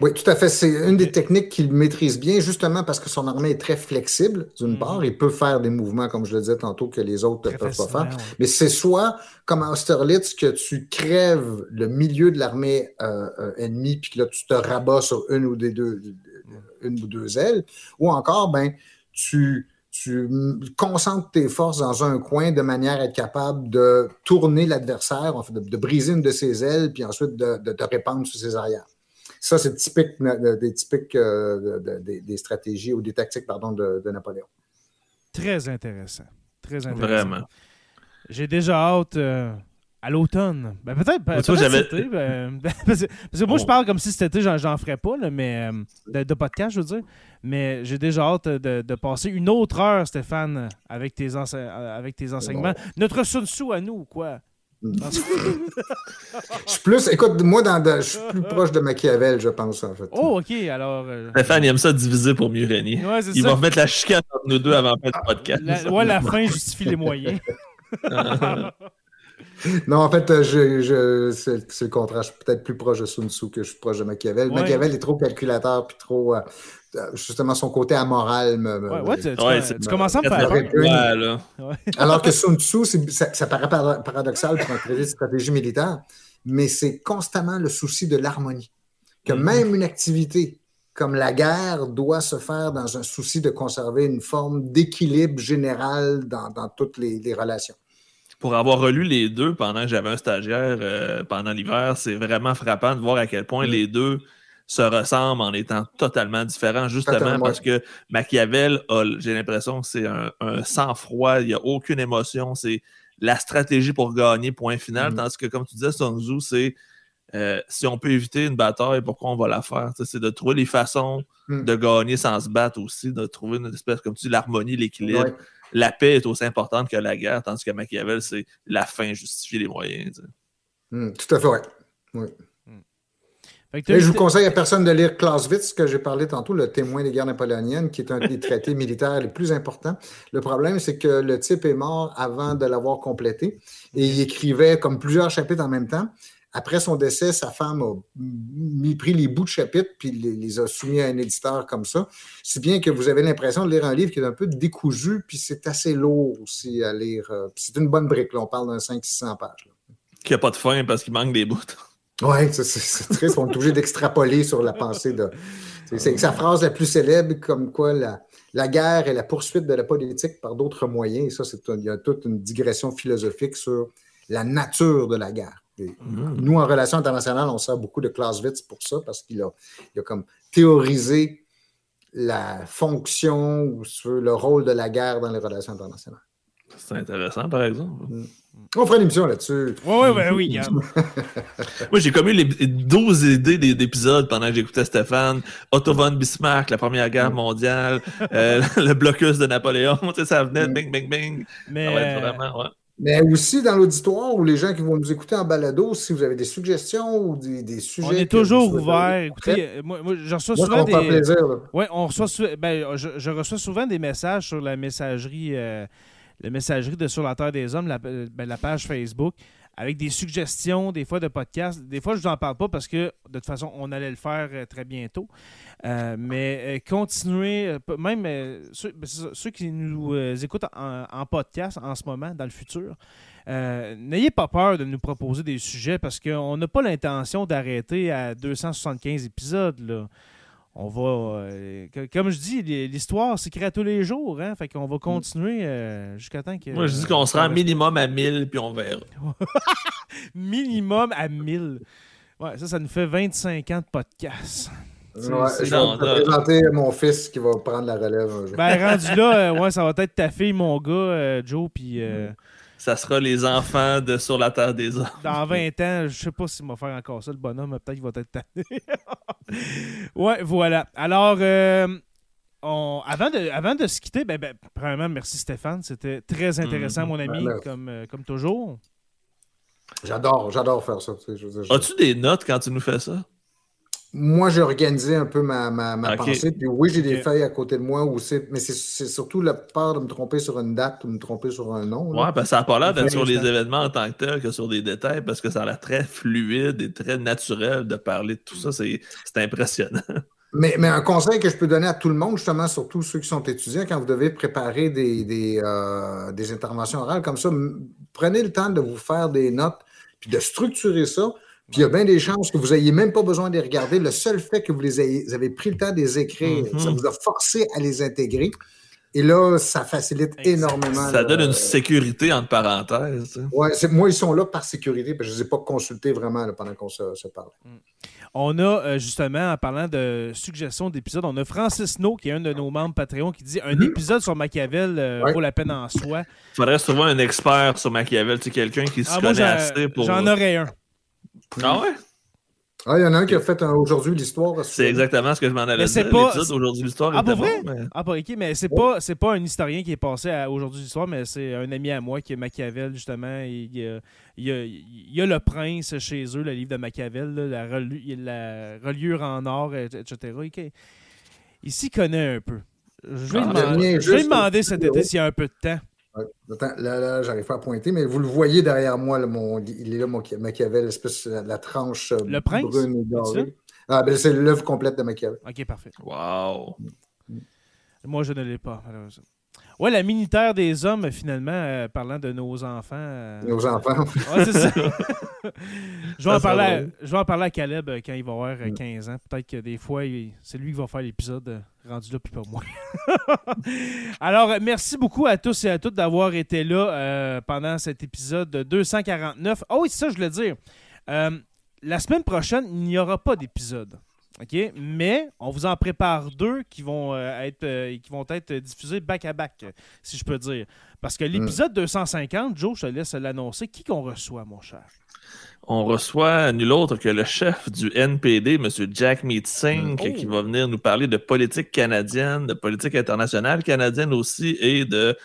C: Oui, tout à fait. C'est une des techniques qu'il maîtrise bien, justement parce que son armée est très flexible, d'une mhm. part. Il peut faire des mouvements, comme je le disais tantôt, que les autres ne peuvent pas faire. Mais c'est soit, comme à Austerlitz, que tu crèves le milieu de l'armée euh, euh, ennemie, puis que là, tu te rabats sur une ou, des deux, une ou deux ailes, ou encore, ben, tu, tu concentres tes forces dans un coin de manière à être capable de tourner l'adversaire, fait, de, briser une de ses ailes, puis ensuite de, de te répandre sur ses arrières. Ça, c'est typique des, typiques, euh, des, stratégies ou des tactiques pardon, de, Napoléon.
A: Très intéressant. Très intéressant.
B: Vraiment.
A: J'ai déjà hâte euh, à l'automne. Ben, peut-être. Peut été, ben, parce, que, moi, je parle comme si c'était été, j'en ferais pas, mais euh, de, podcast, je veux dire. Mais j'ai déjà hâte de, passer une autre heure, Stéphane, avec tes, avec tes enseignements. Notre Sun Tzu à nous, quoi?
C: Je suis plus, écoute, moi, dans, je suis plus proche de Machiavel, je pense, en fait.
A: Oh, ok, alors.
B: Euh... Stéphane, il aime ça diviser pour mieux régner. Ouais, il va mettre la chicane entre nous deux avant de faire le podcast.
A: La, ouais, la fin justifie les moyens.
C: non, en fait, euh, je, c'est le contraire. Je suis peut-être plus proche de Sun Tzu que je suis proche de Machiavel. Machiavel est trop calculateur puis trop. Euh, euh, justement, son côté amoral me.
A: ouais, tu, commences à me
C: faire. Alors que Sun Tzu, ça, ça, paraît paradoxal pour un traité de stratégie militaire, mais c'est constamment le souci de l'harmonie. Que mm-hmm. même une activité comme la guerre doit se faire dans un souci de conserver une forme d'équilibre général dans, dans toutes les, les relations
B: pour avoir relu les deux pendant que j'avais un stagiaire euh, pendant l'hiver, c'est vraiment frappant de voir à quel point mm. les deux se ressemblent en étant totalement différents, justement parce que Machiavel, j'ai l'impression que c'est un, sang-froid, il n'y a aucune émotion, c'est la stratégie pour gagner, point final, mm. tandis que, comme tu disais, Sun Tzu, c'est euh, si on peut éviter une bataille, pourquoi on va la faire? C'est de trouver les façons mm. de gagner sans se battre aussi, de trouver une espèce, comme tu dis, l'harmonie, l'équilibre la paix est aussi importante que la guerre, tandis que Machiavel, c'est la fin justifie les moyens.
C: Hmm, tout à fait, oui. Hmm. je vous conseille à personne de lire Clausewitz, que j'ai parlé tantôt, le témoin des guerres napoléoniennes, qui est un des traités militaires les plus importants. Le problème, c'est que le type est mort avant de l'avoir complété et il écrivait comme plusieurs chapitres en même temps. Après son décès, sa femme a mis, pris les bouts de chapitre puis les, a soumis à un éditeur comme ça. Si bien que vous avez l'impression de lire un livre qui est un peu décousu, puis c'est assez lourd aussi à lire. Euh, c'est une bonne brique, là. on parle d'un 500-600 pages.
B: Qui n'a pas de fin parce qu'il manque des bouts.
C: Oui, c'est triste. On est obligé d'extrapoler sur la pensée de. C'est sa phrase la plus célèbre, comme quoi la, la guerre est la poursuite de la politique par d'autres moyens. Et ça, c'est il y a toute une digression philosophique sur la nature de la guerre. Mm. Nous, en relation internationale, on sert beaucoup de Clausewitz pour ça, parce qu'il a, a comme théorisé la fonction ou le rôle de la guerre dans les relations internationales.
B: C'est intéressant, par exemple. Mm.
C: On fera une émission là-dessus.
A: Oui, oui, oui.
B: Moi, j'ai commis les 12 idées d'épisodes pendant que j'écoutais Stéphane. Otto von Bismarck, la Première Guerre mm. mondiale, euh, le blocus de Napoléon. ça venait, bing, bing, bing.
A: Mais,
B: vraiment, ouais.
C: Mais aussi dans l'auditoire ou les gens qui vont nous écouter en balado, si vous avez des suggestions ou des, sujets. On
A: est toujours ouvert. Écoutez, euh, moi, je reçois souvent des.
C: Plaisir,
A: ouais, on reçoit ben, je, reçois souvent des messages sur la messagerie, euh, la messagerie de Sur la Terre des Hommes, la, ben, la page Facebook. Avec des suggestions, des fois de podcasts. Des fois, je vous en parle pas parce que de toute façon, on allait le faire euh, très bientôt. Euh, mais continuez, même ben, ceux, qui nous écoutent en, podcast en ce moment, dans le futur, n'ayez pas peur de nous proposer des sujets parce qu'on n'a pas l'intention d'arrêter à 275 épisodes. Là on va. Euh, comme je dis, l'histoire s'écrit à tous les jours. Hein? Fait qu'on va continuer euh, jusqu'à temps que.
B: Moi, je dis qu'on sera minimum à 1000 puis on verra.
A: minimum à 1000. Ouais, ça, ça nous fait 25 ans de podcast.
C: Ouais, je vais présenter mon fils qui va prendre la relève un jour.
A: Ben, rendu là, euh, ouais, ça va être ta fille, mon gars, Joe, puis. Mm
B: ça sera les enfants de Sur la Terre des Hommes.
A: Dans 20 ans, je sais pas s'il va faire encore ça, le bonhomme, peut-être qu'il va être tanné. ouais, voilà. Alors, euh, avant, de, avant de se quitter, ben, ben, premièrement, merci Stéphane. C'était très intéressant, mon ami, ben, comme, euh, comme toujours.
C: J'adore, j'adore faire ça.
B: As-tu des notes quand tu nous fais ça?
C: Moi, j'ai organisé un peu ma, ma, pensée. Puis oui, j'ai des feuilles à côté de moi, où mais c'est surtout la peur de me tromper sur une date ou me tromper sur un nom.
B: Oui, parce que ça n'a pas l'air d'être sur les événements en tant que tel que sur des détails, parce que ça a l'air très fluide et très naturel de parler de tout ça. C'est impressionnant.
C: Mais, mais, un conseil que je peux donner à tout le monde, justement, surtout ceux qui sont étudiants, quand vous devez préparer des, des, euh, des interventions orales comme ça, prenez le temps de vous faire des notes, puis de structurer ça. Puis il y a bien des chances que vous n'ayez même pas besoin de les regarder. Le seul fait que vous, les ayez, avez pris le temps de les écrire, ça mhm. vous a forcé à les intégrer. Et là, ça facilite énormément.
B: Ça donne une sécurité entre parenthèses.
C: Oui, moi, ils sont là par sécurité, parce que je ne les ai pas consultés vraiment pendant qu'on se, parle. Mm.
A: On a euh, justement, en parlant de suggestions d'épisodes, on a Francis No, qui est un de nos membres Patreon, qui dit un mm-hmm. épisode sur Machiavel euh, vaut la peine en soi.
B: Il faudrait souvent un expert sur Machiavel, tu quelqu'un qui se ah, connaît assez pour.
A: J'en aurais un.
B: Ah ouais?
C: Ah, il y en a un qui a fait aujourd'hui l'histoire.
B: C'est exactement ce que je m'en allais dire. Pas... aujourd'hui l'histoire.
A: Ah, pas vrai? mais... Ah, pas ok, mais c'est pas, pas un historien qui est passé à aujourd'hui l'histoire, mais c'est un ami à moi qui est Machiavel, justement. Il, y a, Le Prince chez eux, le livre de Machiavel, la, la, reliure en or, etc. Il, s'y connaît un peu. Je vais, ah, demander, je vais demander cet été s'il y a un peu de temps.
C: Attends, là, là j'arrive pas à pointer, mais vous le voyez derrière moi, mon, il est là, mon Machiavel, l'espèce la, la tranche euh,
A: le prince? brune et dorée.
C: Ah, ben c'est l'œuvre complète de Machiavel.
A: Ok, parfait.
B: Wow!
A: Moi, je ne l'ai pas, malheureusement. Ouais, la militaire des hommes, finalement, euh, parlant de nos enfants. Euh,
C: nos enfants.
A: ouais, c'est ça. je, vais en parler à, je vais en parler à Caleb quand il va avoir 15 ans. Peut-être que des fois, c'est lui qui va faire l'épisode rendu là, puis pas moi. Alors, merci beaucoup à tous et à toutes d'avoir été là pendant cet épisode 249. Oh, oui, c'est ça, je voulais dire. la semaine prochaine, il n'y aura pas d'épisode. OK? Mais on vous en prépare deux qui vont, euh, être, euh, qui vont être diffusés back-à-back, si je peux dire. Parce que l'épisode 250, Joe, je te laisse l'annoncer. Qui qu'on reçoit, mon cher?
B: On reçoit nul autre que le chef du NPD, M. Jack Meetsing, qui va venir nous parler de politique canadienne, de politique internationale canadienne aussi et de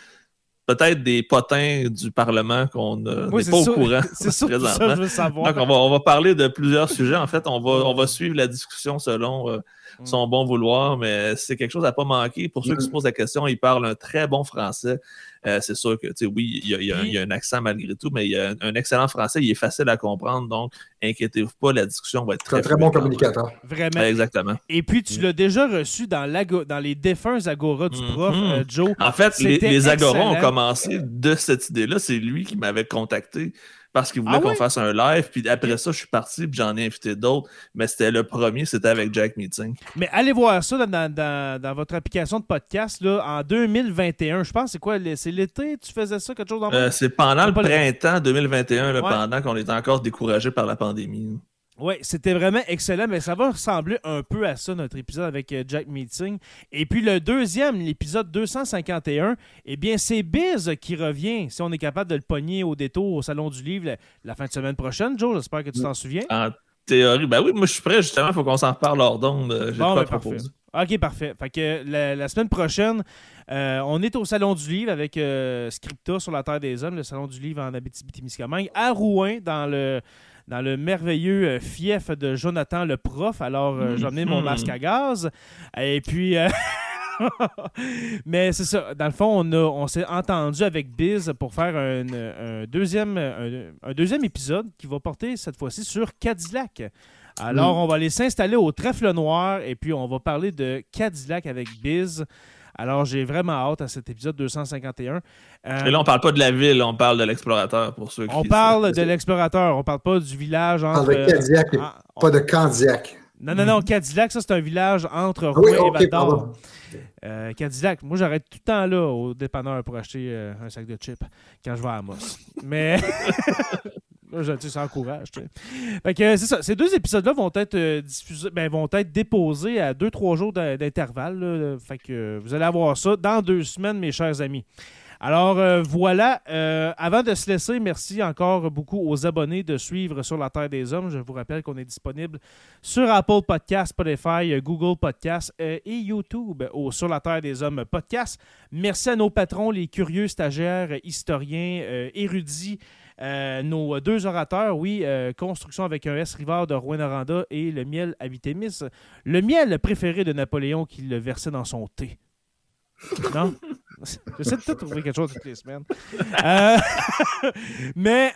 B: peut-être des potins du Parlement qu'on n'est pas au courant.
A: Ça, ça, je veux savoir.
B: Donc, on va, on va, parler de plusieurs sujets. En fait, on va, on va suivre la discussion selon euh, mm. son bon vouloir, mais c'est quelque chose à ne pas manquer. Pour ceux qui se mm. posent la question, il parle un très bon français. Euh, c'est sûr que, oui, il y, a, un accent malgré tout, mais il y a un, excellent français. Il est facile à comprendre. Donc, inquiétez-vous pas, la discussion va être très.
C: Un très bon communicateur.
A: Vraiment.
B: exactement.
A: Et puis, tu l'as déjà reçu dans, dans les défunts Agora du prof, mm-hmm. euh, Joe.
B: En fait, les, les Agora ont commencé de cette idée-là. C'est lui qui m'avait contacté parce qu'il voulait ah qu'on fasse un live. Puis après ça, je suis parti, puis j'en ai invité d'autres. Mais c'était le premier, c'était avec Jack Meeting.
A: Mais allez voir ça dans, votre application de podcast là, en 2021. Je pense, c'est quoi C'est l'été Tu faisais ça, quelque chose dans
B: euh, C'est pendant le printemps 2021, pendant qu'on était encore découragé par la pandémie.
A: Oui, c'était vraiment excellent, mais ça va ressembler un peu à ça, notre épisode avec euh, Jack Meeting. Et puis le deuxième, l'épisode 251, eh bien, c'est Biz qui revient, si on est capable de le pogner au détour au Salon du Livre la, fin de semaine prochaine. Joe, j'espère que tu t'en souviens.
B: En théorie, ben oui, moi je suis prêt, justement, il faut qu'on s'en reparle hors d'onde. Euh, j'ai bon, pas ben.
A: OK, parfait. Fait que la, semaine prochaine, euh, on est au Salon du Livre avec Scripta sur la Terre des Hommes, le Salon du Livre en Abitibi-Témiscamingue, à Rouen, dans le dans le merveilleux euh, fief de Jonathan le prof. Alors, euh, j'en ai mon mhm. masque à gaz. Et puis. Euh, Mais c'est ça. Dans le fond, on, on s'est entendu avec Biz pour faire un, deuxième, un, deuxième épisode qui va porter cette fois-ci sur Cadillac. Alors, mm. on va aller s'installer au Trèfle Noir et puis on va parler de Cadillac avec Biz. Alors, j'ai vraiment hâte à cet épisode 251.
B: Euh, Et là, on parle pas de la ville, on parle de l'explorateur pour ceux qui.
A: On parle de l'explorateur, on parle pas du village entre.
C: Avec Cadillac, pas de Candiac.
A: Non, non, non, Cadillac, ça, c'est un village entre Rouen et Val euh, Cadillac, moi, j'arrête tout le temps là au dépanneur pour acheter euh, un sac de chips quand je vais à Amos. Mais. Je, ça encourage. Fait que c'est ça. Ces deux épisodes-là vont être euh, diffusés, ben, vont être déposés à deux, trois jours d'intervalle. Que vous allez avoir ça dans deux semaines, mes chers amis. Alors euh, voilà, euh, avant de se laisser, merci encore beaucoup aux abonnés de suivre sur la Terre des Hommes. Je vous rappelle qu'on est disponible sur Apple Podcast, Spotify, Google Podcast et YouTube au Sur la Terre des Hommes podcast. Merci à nos patrons, les curieux stagiaires, historiens, érudits. Euh, nos deux orateurs, oui, euh, Construction avec un S Rivard de Rouen-Noranda et le miel Abitémis. Le miel préféré de Napoléon qu'il le versait dans son thé. Non? J'essaie de tout trouver quelque chose toutes les semaines. Euh, mais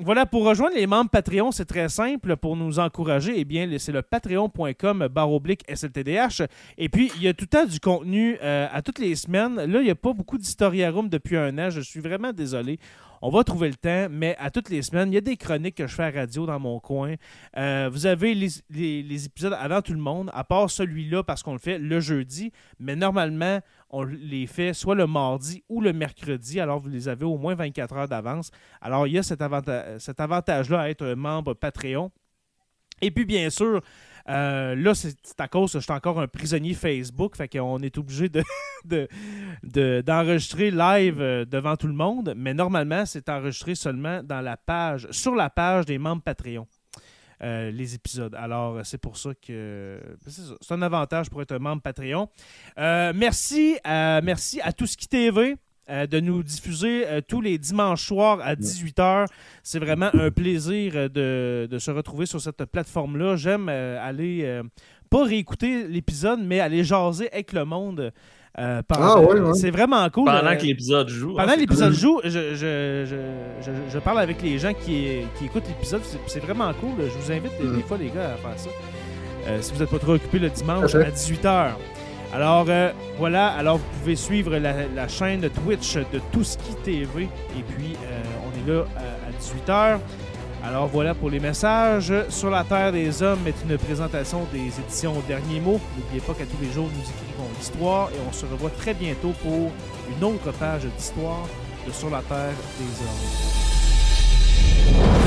A: voilà, pour rejoindre les membres Patreon, c'est très simple. Pour nous encourager, eh bien, c'est le patreon.com baroblique SLTDH. Et puis, il y a tout le temps du contenu à toutes les semaines. Là, il n'y a pas beaucoup d'historiarum depuis un an. Je suis vraiment désolé. On va trouver le temps, mais à toutes les semaines, il y a des chroniques que je fais à radio dans mon coin. Euh, vous avez les, épisodes avant tout le monde, à part celui-là parce qu'on le fait le jeudi, mais normalement, on les fait soit le mardi ou le mercredi, alors vous les avez au moins 24 heures d'avance. Alors il y a cet, avantage-là à être membre Patreon. Et puis bien sûr, euh, là, c'est à cause que je suis encore un prisonnier Facebook, fait qu'on est obligé de, d'enregistrer live euh, devant tout le monde, mais normalement, c'est enregistré seulement sur la page des membres Patreon. Euh, les épisodes. Alors, c'est pour ça que c'est un avantage pour être un membre Patreon. merci, merci à Tout ce qui TV. Euh, de nous diffuser euh, tous les dimanches soirs à 18h. C'est vraiment un plaisir euh, de, se retrouver sur cette plateforme-là. J'aime aller, pas réécouter l'épisode, mais aller jaser avec le monde. Ah, C'est vraiment cool.
B: Pendant que l'épisode joue.
A: Pendant que l'épisode joue, je, je, parle avec les gens qui, qui écoutent l'épisode. C'est vraiment cool. Je vous invite des, mm. fois, les gars, à faire ça. si vous n'êtes pas trop occupé le dimanche à 18h. Alors euh, voilà, alors vous pouvez suivre la, chaîne Twitch de Touski TV et puis euh, on est là à, 18h. Alors voilà pour les messages. Sur la Terre des Hommes est une présentation des éditions Dernier Mot. N'oubliez pas qu'à tous les jours nous écrivons l'histoire et on se revoit très bientôt pour une autre page d'histoire de Sur la Terre des Hommes.